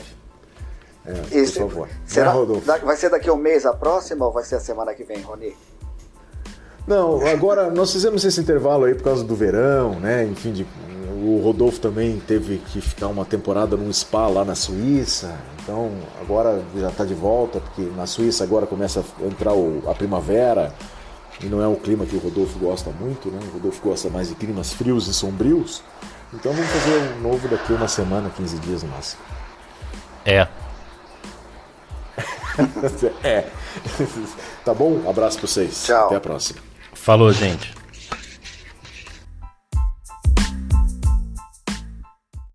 É, Isso. Por favor. Será, né, vai ser daqui a um mês a próxima ou vai ser a semana que vem, Rony? Não, agora nós fizemos esse intervalo aí por causa do verão, né? Enfim, de, o Rodolfo também teve que ficar uma temporada num spa lá na Suíça. Então agora já está de volta, porque na Suíça agora começa a entrar o, a primavera. E não é o clima que o Rodolfo gosta muito, né? O Rodolfo gosta mais de climas frios e sombrios. Então vamos fazer um novo daqui uma semana, 15 dias no máximo. É. é. Tá bom? Abraço pra vocês. Tchau. Até a próxima. Falou, gente.